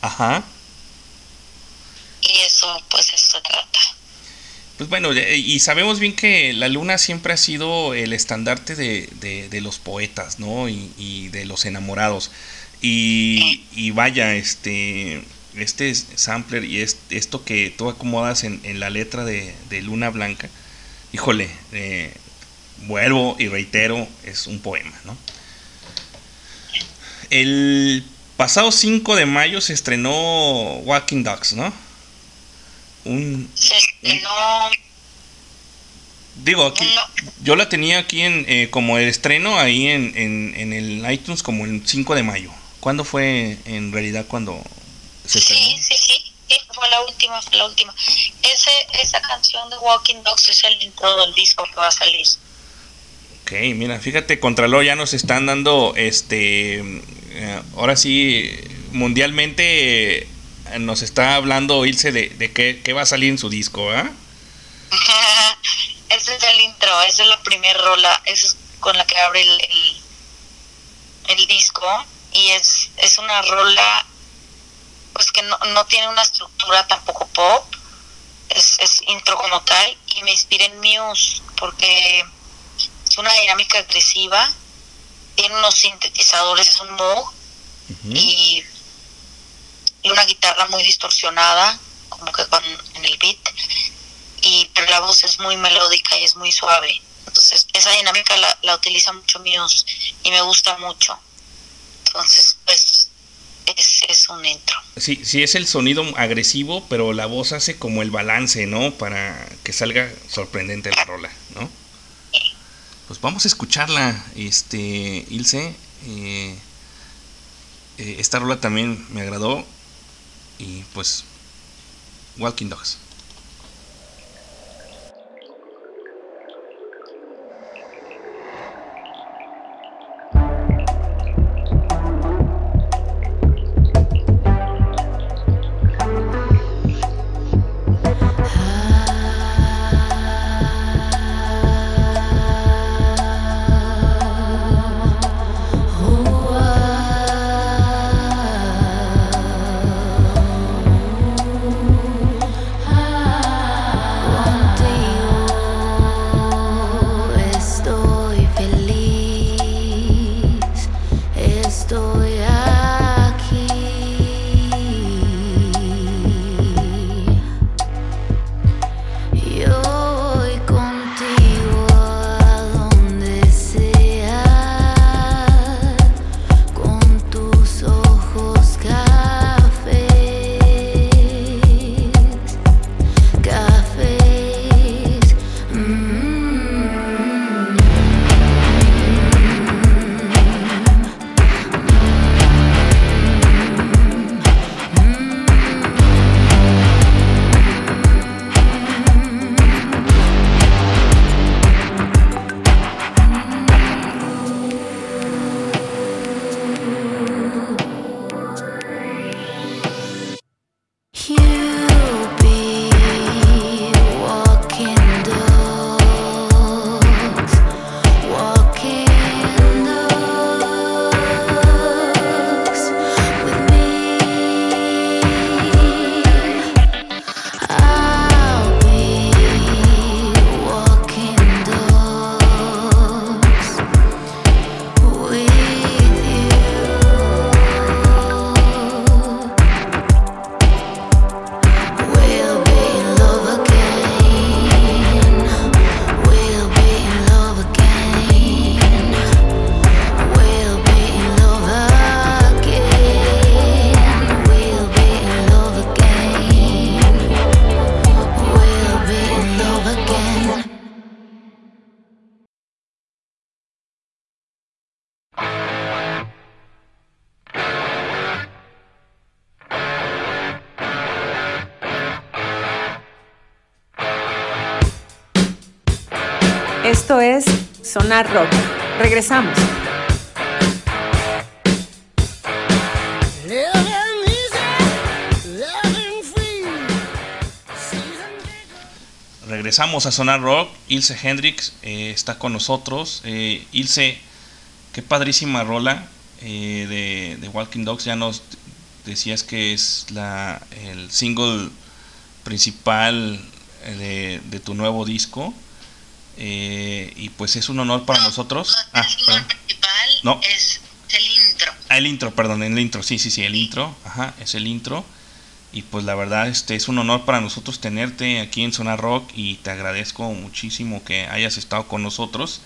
Ajá. Y eso, pues eso trata. Pues bueno, y sabemos bien que la luna siempre ha sido el estandarte de, de- de los poetas, ¿no? Y, y de los enamorados. Y, y vaya, este, este sampler y es- esto que tú acomodas en, en la letra de, de Luna Blanca, híjole, eh, vuelvo y reitero, es un poema, ¿no? El pasado 5 de mayo se estrenó Walking Dogs, ¿no? Un, Se estrenó, Digo, aquí, yo la tenía aquí en eh, como el estreno ahí en, en, en el iTunes como el 5 de mayo. ¿Cuándo fue en realidad cuando se? Sí, sí, sí, sí, fue la última, fue la última. Ese, esa canción de Walking Dogs es el intro del disco que va a salir. Ok, mira, fíjate, Contralor ya nos están dando, este, eh, ahora sí, mundialmente eh, nos está hablando Ilse de, de qué, qué va a salir en su disco, ¿ah? Ese es el intro, esa es la primera rola, esa es con la que abre el, el, el disco y es, es una rola pues que no, no tiene una estructura tampoco pop, es, es intro como tal y me inspiré en Muse porque es una dinámica agresiva, tiene unos sintetizadores, es un Moog y, y una guitarra muy distorsionada, como que con, en el beat, y pero la voz es muy melódica y es muy suave. Entonces, esa dinámica la, la utiliza mucho Muse y me gusta mucho. Entonces, pues, es, es un intro. Sí, sí es el sonido agresivo, pero la voz hace como el balance, ¿no? Para que salga sorprendente la rola, ¿no? Pues vamos a escucharla, este, Ilse. eh, eh, esta rola también me agradó. Y pues, Walking Dogs. Sonar Rock. Regresamos. Regresamos a Sonar Rock. Ilse Hendrix eh, está con nosotros. Eh, Ilse, qué padrísima rola eh, de, Walking Dogs. Ya nos decías que es la, el single principal de tu nuevo disco. Eh, y pues es un honor para nosotros. No, Ah, el single perdón. principal No. es el intro. Ah, el intro, perdón, el intro, sí, sí, sí, el intro, ajá, es el intro. Y pues la verdad, este es un honor para nosotros tenerte aquí en Zona Rock y te agradezco muchísimo que hayas estado con nosotros.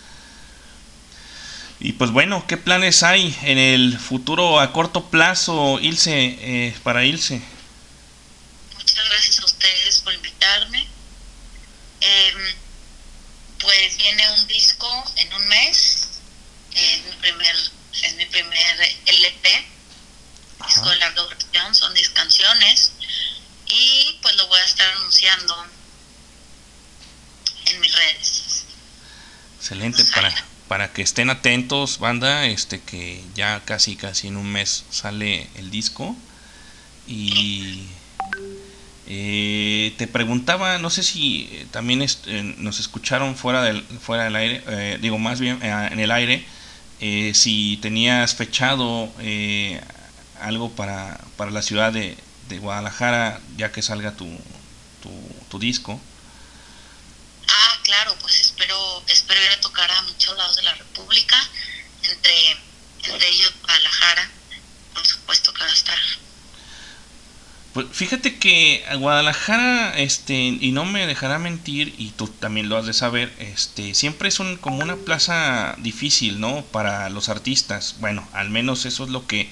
Y pues bueno, ¿qué planes hay en el futuro a corto plazo, Ilse, eh, para Ilse? Muchas gracias a ustedes por invitarme. Em, pues viene un disco en un mes. Es mi primer, es mi primer LP. Disco de larga duración, son 10 canciones. Y pues lo voy a estar anunciando en mis redes. Excelente, para, para que estén atentos, banda, este que ya casi casi en un mes sale el disco. Y eh, te preguntaba, no sé si eh, también eh, nos escucharon fuera del, fuera del aire, eh, digo más bien en el aire, si tenías fechado algo para, para la ciudad de, de Guadalajara ya que salga tu, tu, tu disco. Ah, claro, pues espero, espero ir a tocar a muchos lados de la República, entre, entre ellos Guadalajara, por supuesto que va a estar. Pues fíjate que Guadalajara, este, y no me dejará mentir, y tú también lo has de saber, este, siempre es un, como una plaza difícil, ¿no? Para los artistas. Bueno, al menos eso es lo que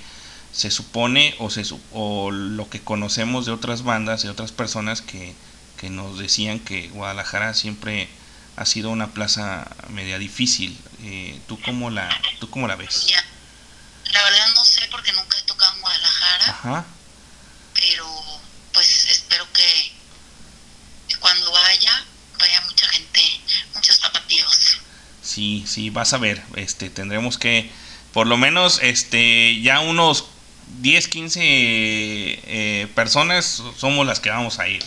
se supone o, se, o lo que conocemos de otras bandas, de otras personas que, que nos decían que Guadalajara siempre ha sido una plaza media difícil. Eh, ¿tú, cómo la, ¿Tú cómo la ves? Ya. La verdad no sé porque nunca he tocado en Guadalajara, Ajá. Pero pues espero que, que cuando vaya, vaya mucha gente, muchos tapatíos. Sí, sí, vas a ver, este, tendremos que, por lo menos, este, ya unos 10, 15 eh, personas somos las que vamos a ir.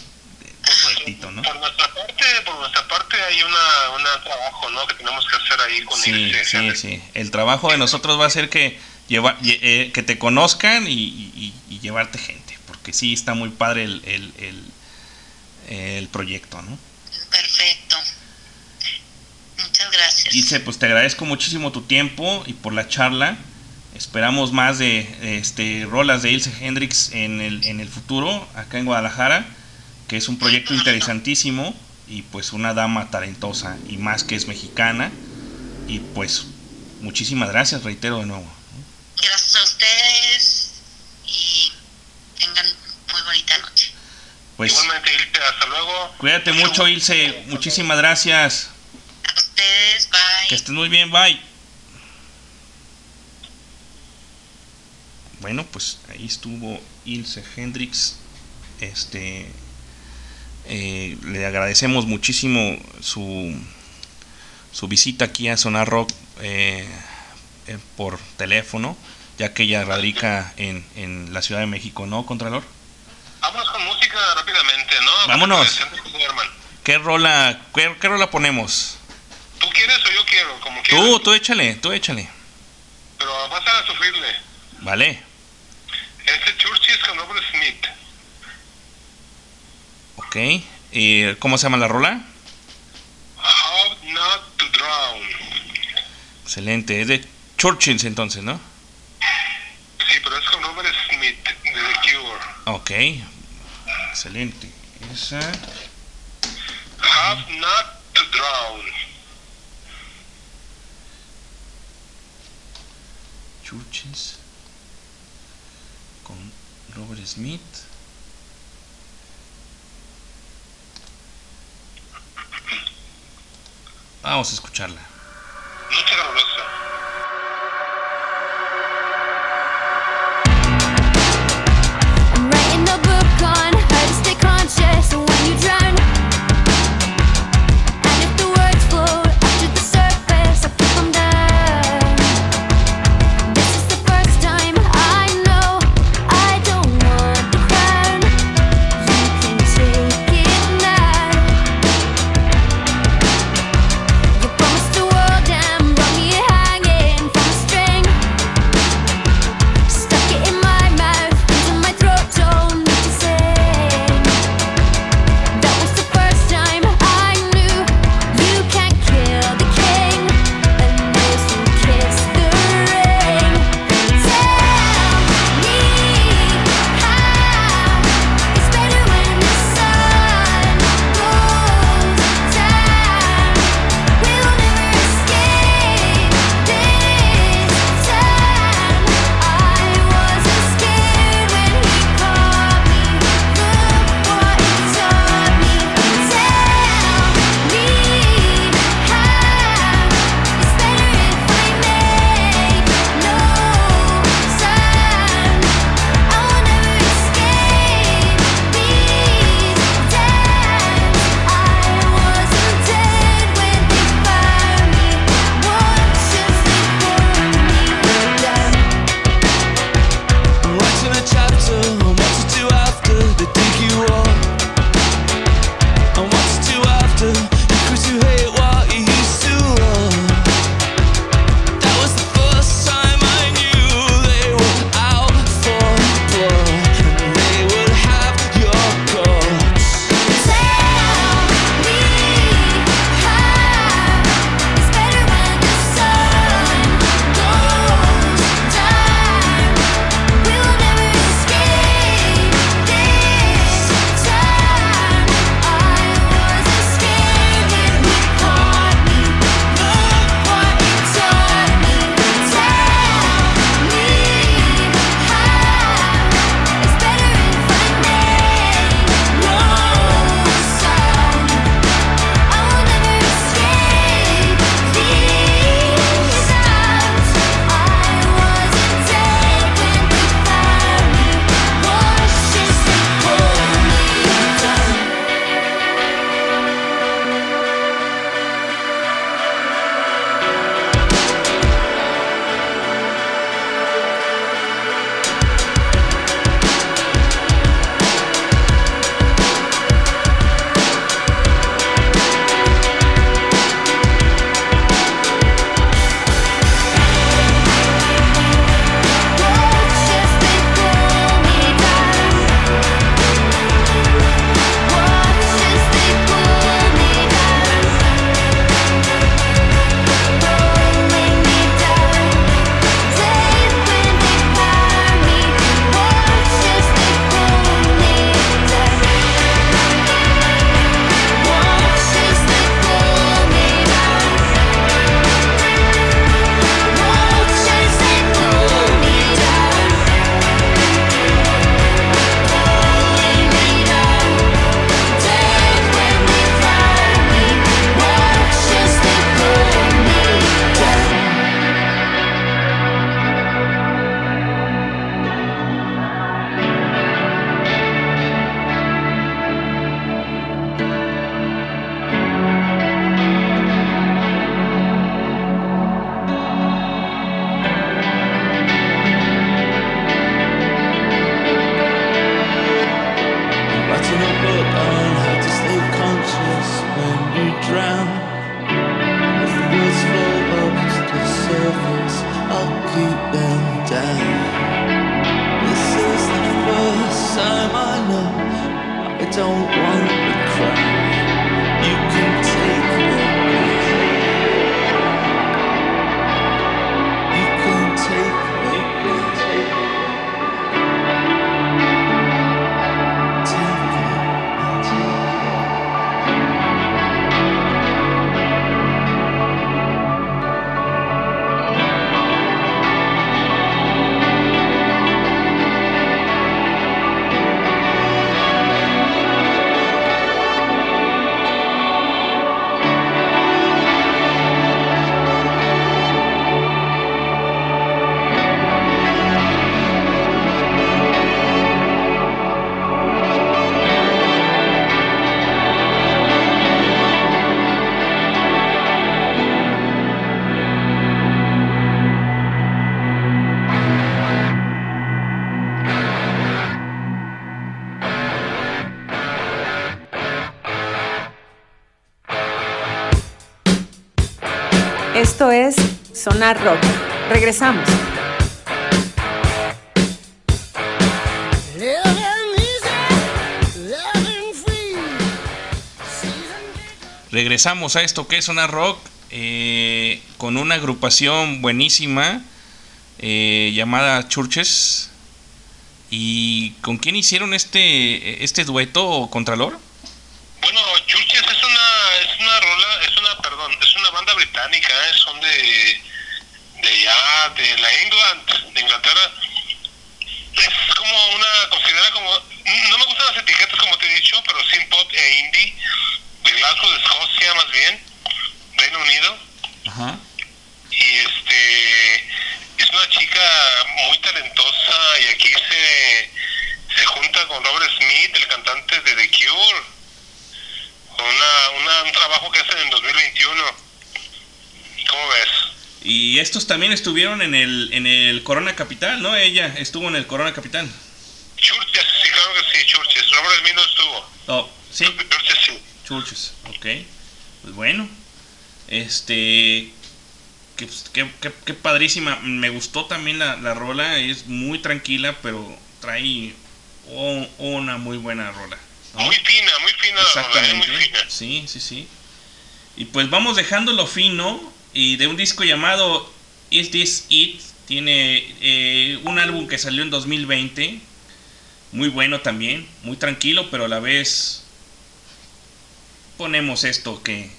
Directito, ¿no? Por nuestra parte, por nuestra parte hay una, un trabajo, ¿no? Que tenemos que hacer ahí con Sí, Ilse. sí, sí. El trabajo de nosotros va a ser que, lleva, lle- eh, que te conozcan y, y- y llevarte gente, sí está muy padre el, el, el, el proyecto, ¿no? Perfecto. Muchas gracias. Dice, pues te agradezco muchísimo tu tiempo y por la charla. Esperamos más de este rolas de Ilse Hendrix en el, en el futuro, acá en Guadalajara, que es un proyecto interesantísimo y pues una dama talentosa y más que es mexicana. Y pues muchísimas gracias, reitero de nuevo. Gracias a ustedes y tengan muy bonita noche. Pues Igualmente, Ilse, hasta luego. cuídate mucho, Ilse. Muchísimas gracias. A ustedes, bye. Que estés muy bien, bye. Bueno, pues ahí estuvo Ilse Hendrix. Este eh, le agradecemos muchísimo su, su visita aquí a Sonar Rock eh, eh, por teléfono, ya que ella radica en, en la Ciudad de México, ¿no, Contralor? Vámonos con música rápidamente, ¿no? Vámonos. ¿Qué rola, qué, qué rola ponemos? ¿Tú quieres o yo quiero? Como quieras. Tú, tú échale, tú échale. Pero vas a sufrirle. Vale, Este Churches con Robert Smith. ok. ¿Y ¿Cómo se llama la rola? How Not to Drown. Excelente, es de Churchills entonces, ¿no? Sí, pero es con Robert Smith de The Cure. Ok, excelente. Esa, Have Not to Drown. Churchills con Robert Smith. Vamos a escucharla. Noche Sonar Rock. Regresamos. Regresamos a esto que es una rock eh, con una agrupación buenísima eh, llamada Churches. ¿Y con quién hicieron este, este dueto, Contralor? Bueno, Churches es una, es una rola, es una, perdón, es una banda británica, ¿eh? son de, de allá, de la England, de Inglaterra. Es como una, considera como, no me gustan las etiquetas como te he dicho, pero sin pop e indie, de Glasgow, de Escocia más bien, Reino Unido. Ajá. y este es una chica muy talentosa y aquí se, se junta con Robert Smith, el cantante de The Cure, con una, una- un trabajo que hacen en 2021. ¿Cómo ves? Y estos también estuvieron en el, en el Corona Capital, ¿no? Ella estuvo en el Corona Capital. Churches, sí, claro que sí, Churches. Robert Smith no estuvo. Oh, sí. Churches sí. Churches, ok. Pues bueno. Este. Qué, qué- qué- qué padrísima. Me gustó también la, la rola. Es muy tranquila, pero trae o- una muy buena rola. ¿no? Muy fina, muy fina la rola, ¿eh? muy Exactamente. fina. Sí, sí, sí. Y pues vamos dejándolo fino. Y de un disco llamado Is This It. Tiene eh, un álbum que salió en 2020. Muy bueno también. Muy tranquilo, pero a la vez ponemos esto que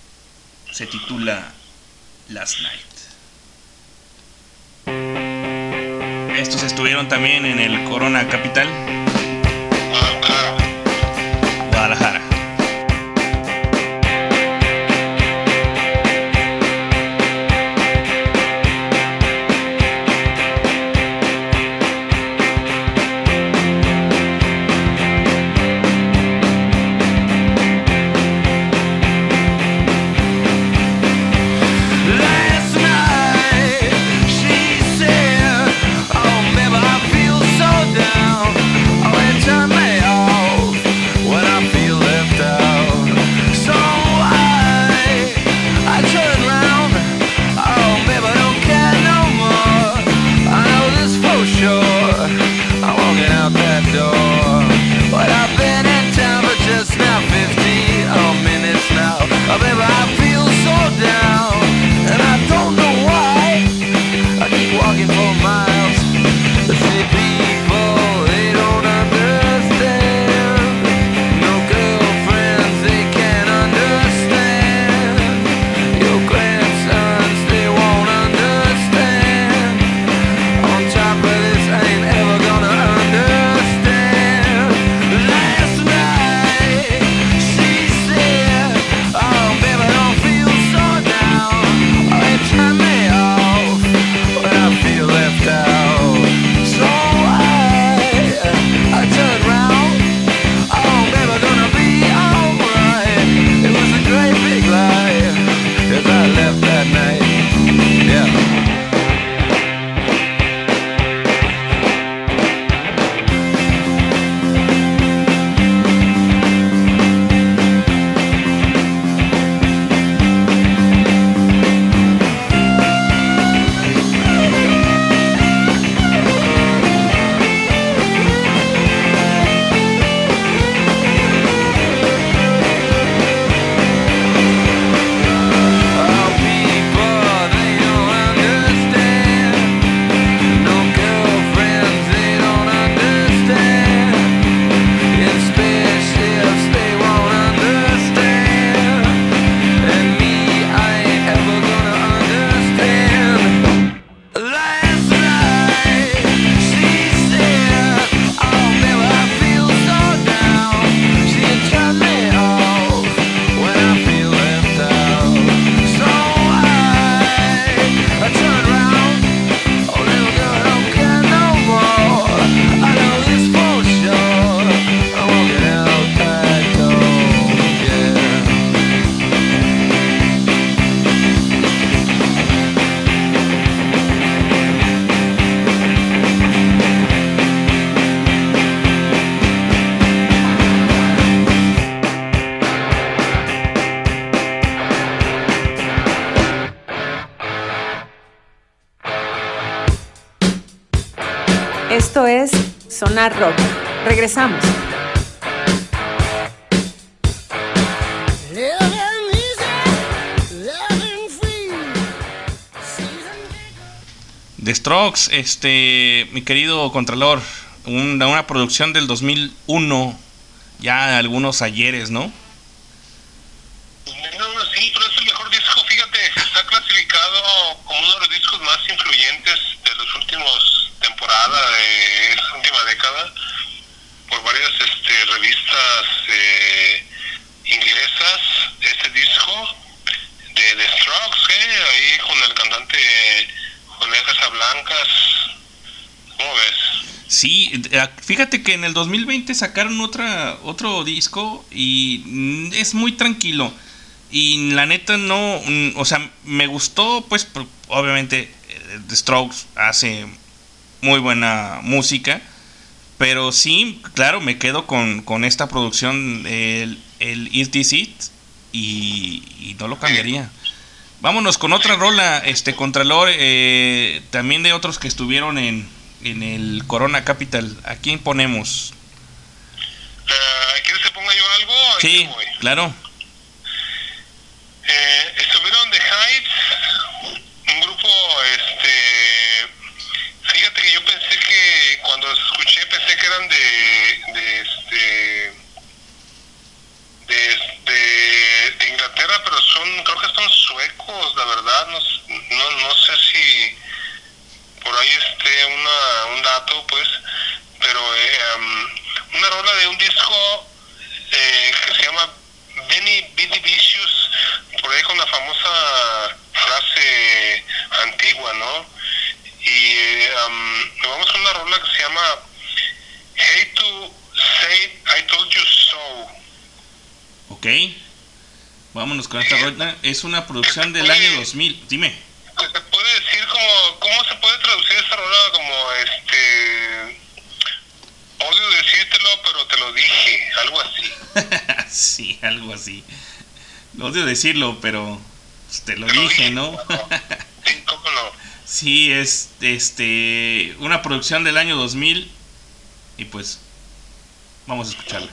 se titula Last Night. Estos estuvieron también en el Corona Capital. Guadalajara. Rock. Regresamos. The Strokes, este, mi querido Contralor, una, una producción del 2001, ya algunos ayeres, ¿no? No, no, sí, pero es el mejor disco, fíjate, está clasificado como uno de los discos más influyentes de las últimas temporadas, de esta última década, por varias este, revistas eh, inglesas, este disco de The Strokes, ¿eh? ahí con el cantante Julián Casablancas, ¿cómo ves? Sí, eh, que en el 2020 sacaron otra, otro disco y mm, es muy tranquilo. Y la neta no, mm, o sea, me gustó, pues obviamente eh, The Strokes hace muy buena música. Pero sí, claro, me quedo con, con esta producción, el, el Is This It, y, y no lo cambiaría. Vámonos con otra rola, este Contralor, eh, también de otros que estuvieron en, en el Corona Capital. ¿A quién ponemos? Eh, ¿Quieres que ponga yo algo? Sí, claro. Eh, estuvieron The Heights, un grupo, este, fíjate que yo pensé que cuando los escuché pensé que eran de, de este, de, de, de Inglaterra, pero son, creo que son suecos, la verdad, no, no sé si por ahí esté una, un dato, pues, pero eh, um, una rola de un disco eh, que se llama Benny Billy Vicious, por ahí con la famosa frase antigua, ¿no? Y um, vamos con una rola que se llama Hate to Say I Told You So. Ok. Vámonos con esta rola. Es una producción del año 2000. Dime. ¿Se puede decir como, cómo se puede rola como este... Odio decírtelo, pero te lo dije, algo así. sí, algo así. Odio decirlo, pero pues, te lo dije, ¿no? Sí, cómo no. sí, es este una producción del año 2000 y pues vamos a escucharla.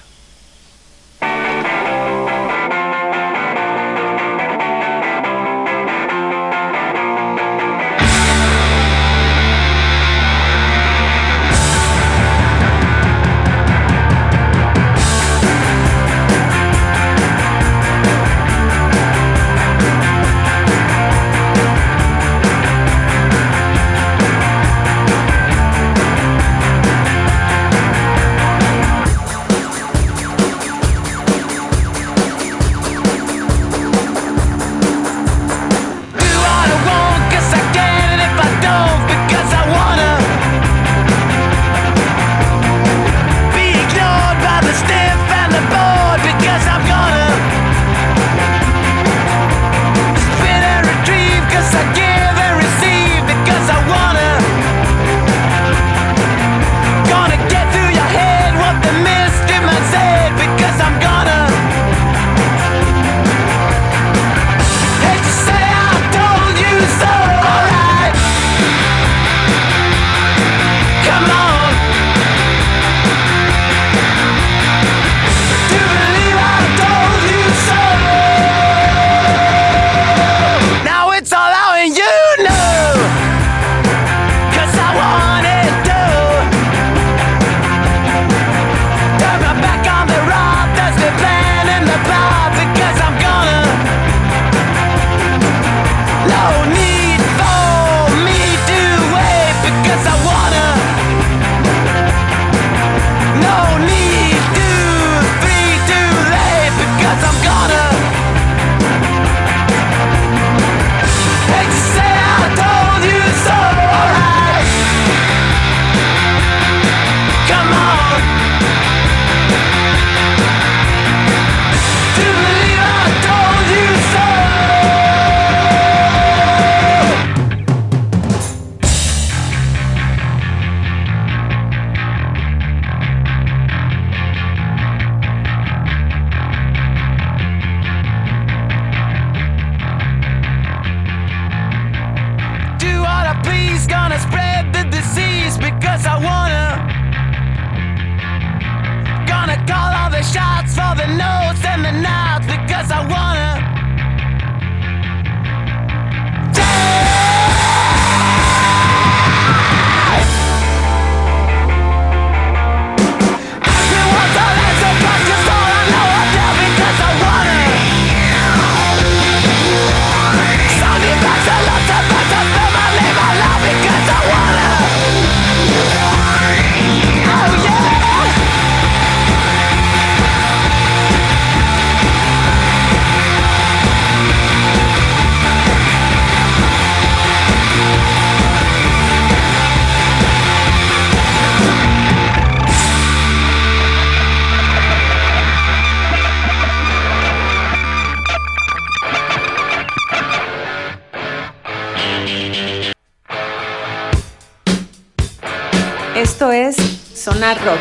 Rock.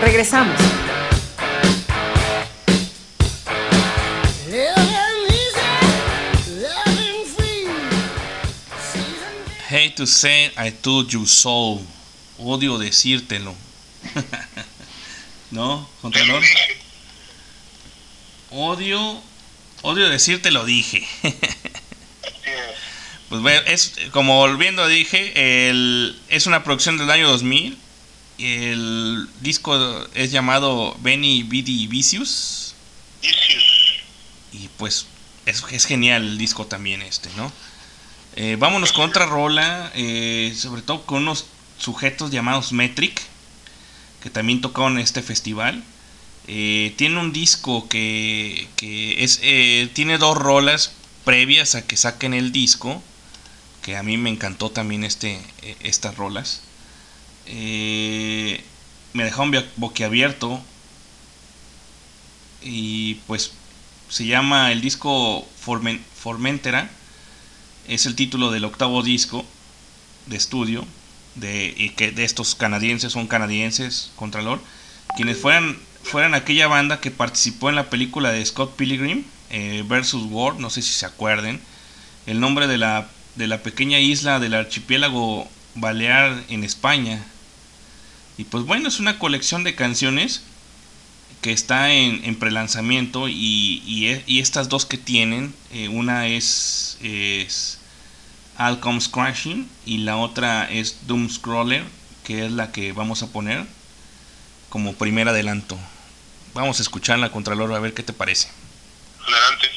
Regresamos. Hate to say I told you so. Odio decírtelo. ¿No, Contralor? Odio. Odio decirte lo dije. pues bueno, es como volviendo dije, es una producción del año 2000. El disco es llamado Benny Bidi Vicious. Y pues es, es genial el disco también este, ¿no? Eh, vámonos con otra rola, eh, sobre todo con unos sujetos llamados Metric, que también tocaron en este festival. Eh, tiene un disco que, que es, eh, tiene dos rolas previas a que saquen el disco, que a mí me encantó también este, estas rolas. Eh, me dejaron boquiabierto. Y pues se llama el disco Formen- Formentera. Es el título del octavo disco de estudio de, y que de estos canadienses son canadienses Contralor quienes fueran fueran aquella banda que participó en la película de Scott Pilgrim eh, versus War no sé si se acuerden. El nombre de la de la pequeña isla del archipiélago balear en España y pues bueno es una colección de canciones que está en, en prelanzamiento y, y, e- y estas dos que tienen, eh, una es, es All Comes Crashing y la otra es Doom Scroller, que es la que vamos a poner como primer adelanto. Vamos a escucharla, Contralor, a ver qué te parece. Adelante.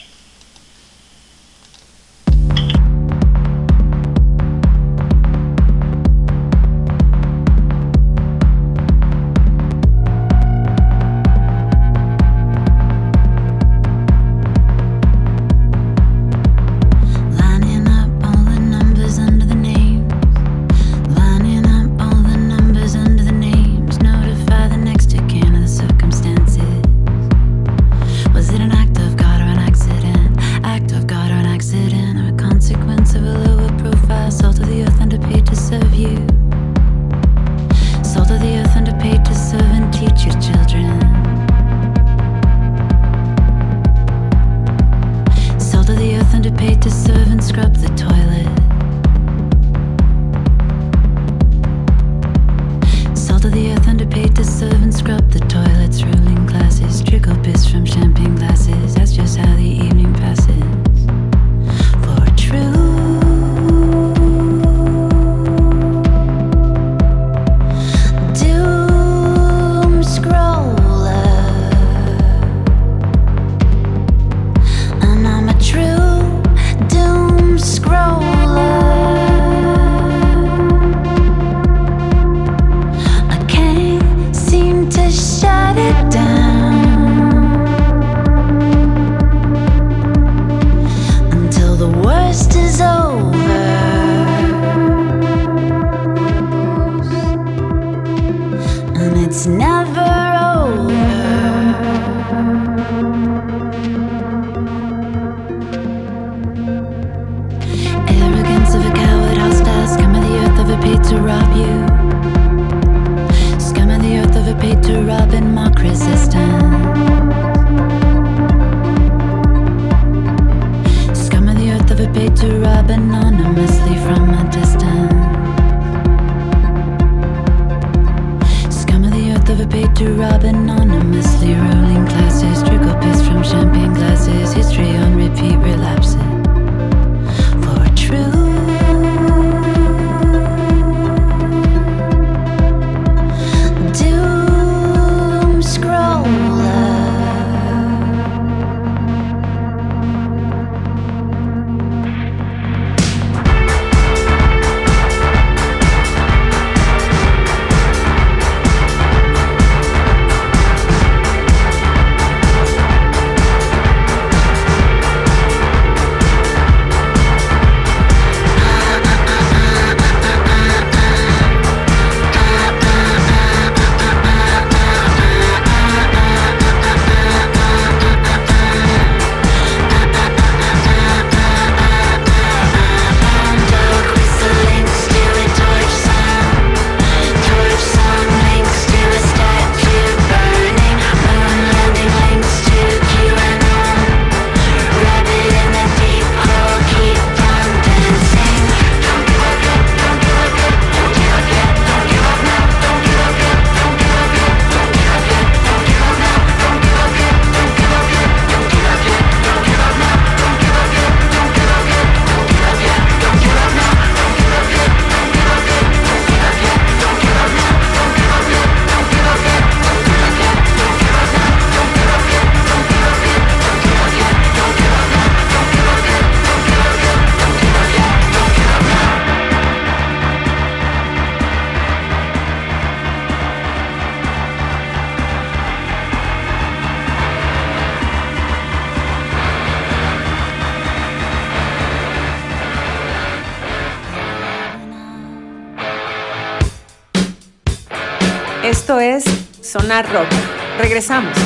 Sonar Rock. Regresamos.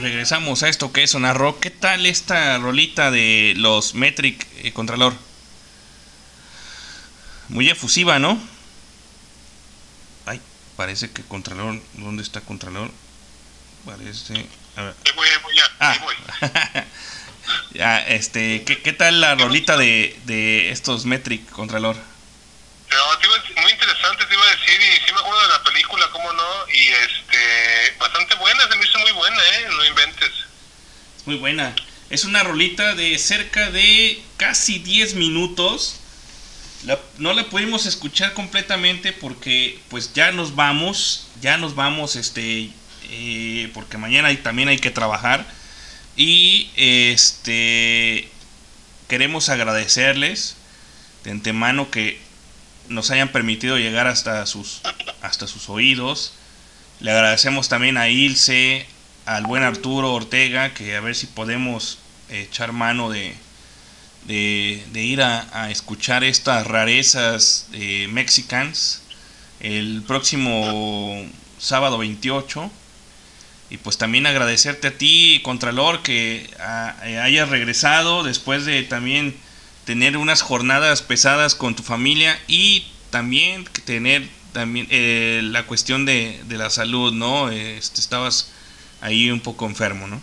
Regresamos a esto que es Sonar Rock. ¿Qué tal esta rolita de los Metric eh, Contralor? Muy efusiva, ¿no? Ay, parece que Contralor. ¿Dónde está Contralor? Parece. A ver. Ahí voy, ahí voy, ya, Ah. ahí voy. Ya, este, ¿qué, qué tal la rolita de, de estos Metric Contralor? No, muy interesante, te iba a decir, y sí me acuerdo de la película, cómo no, y este, bastante buena, se me hizo muy buena, ¿eh? No inventes. Es muy buena. Es una rolita de cerca de casi 10 minutos. La- no la pudimos escuchar completamente porque pues ya nos vamos, ya nos vamos, este, eh, porque mañana también hay que trabajar. Y este, queremos agradecerles de antemano que nos hayan permitido llegar hasta sus, hasta sus oídos. Le agradecemos también a Ilse, al buen Arturo Ortega, que a ver si podemos echar mano de, de, de ir a, escuchar estas rarezas de Mexicans el próximo sábado 28. Y pues también agradecerte a ti, Contralor, que ah, eh, hayas regresado después de también tener unas jornadas pesadas con tu familia y también que tener también eh, la cuestión de, de la salud, ¿no? Este, estabas ahí un poco enfermo, ¿no?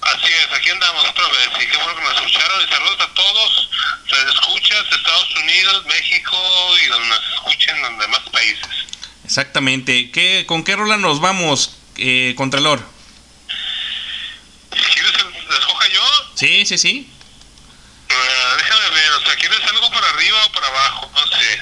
Así es, aquí andamos otra vez, y qué bueno que nos escucharon, y saludos a todos, se escuchas Estados Unidos, México, y donde nos escuchen en los demás países. Exactamente. ¿Qué, ¿Con qué rola nos vamos, eh, Contralor? ¿Quieres que escoja yo? Sí, sí, sí. Ah, déjame ver, o sea, ¿quieres algo para arriba o para abajo? No sé,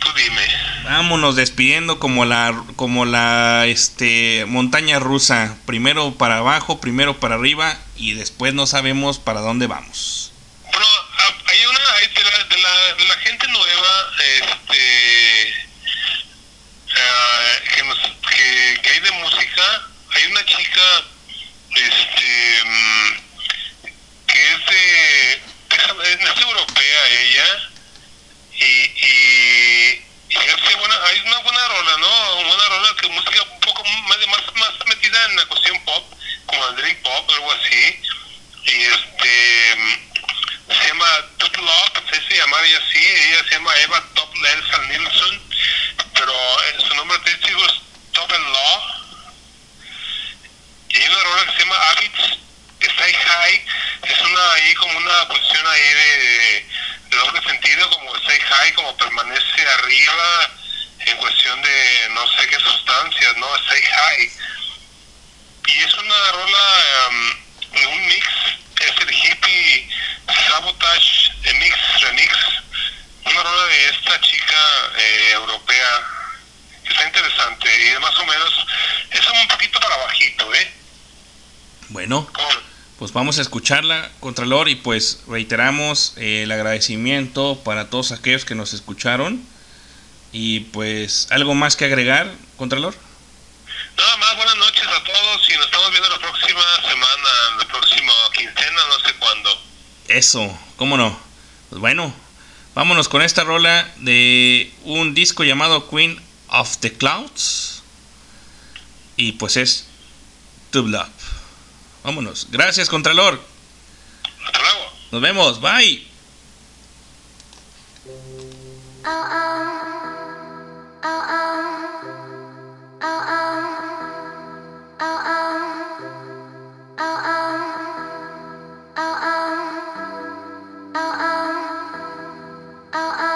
tú dime. Vámonos despidiendo como la como la este montaña rusa, primero para abajo, primero para arriba y después no sabemos para dónde vamos. Bueno, ah, hay una hay de, la, de, la, de la gente nueva, este, ah, que, nos, que, hay de música, hay una chica, este, mm, que es de, es europea ella, y, y, y hace buena, hay una buena rola, ¿no? Una buena rola que música un poco más, más, más metida en la cuestión pop, como el dream pop algo así, y este se llama Top Love, se dice llamar ella así, ella se llama Eva Top Nelson Nilsson, pero eh, su nombre artístico es Top and Law, y hay una rola que se llama Habits, Stay High, es una ahí como una cuestión ahí de, de doble sentido, como Stay High, como permanece arriba en cuestión de no sé qué sustancias, ¿no? Stay High. Y es una rola, um, un mix, es el hippie Sabotage Mix Remix, una rola de esta chica eh, europea que está interesante y más o menos es un poquito para bajito, ¿eh? Bueno, pues vamos a escucharla, Contralor, y pues reiteramos eh, el agradecimiento para todos aquellos que nos escucharon. Y pues, ¿algo más que agregar, Contralor? Nada más, buenas noches a todos y nos estamos viendo la próxima semana, la próxima quincena, no sé cuándo. Eso, ¿cómo no? Pues bueno, vámonos con esta rola de un disco llamado Queen of the Clouds. Y pues es Tube Love. Vámonos. Gracias, Contralor. Hasta luego. Nos vemos. Bye. oh, oh. oh oh. oh, oh. oh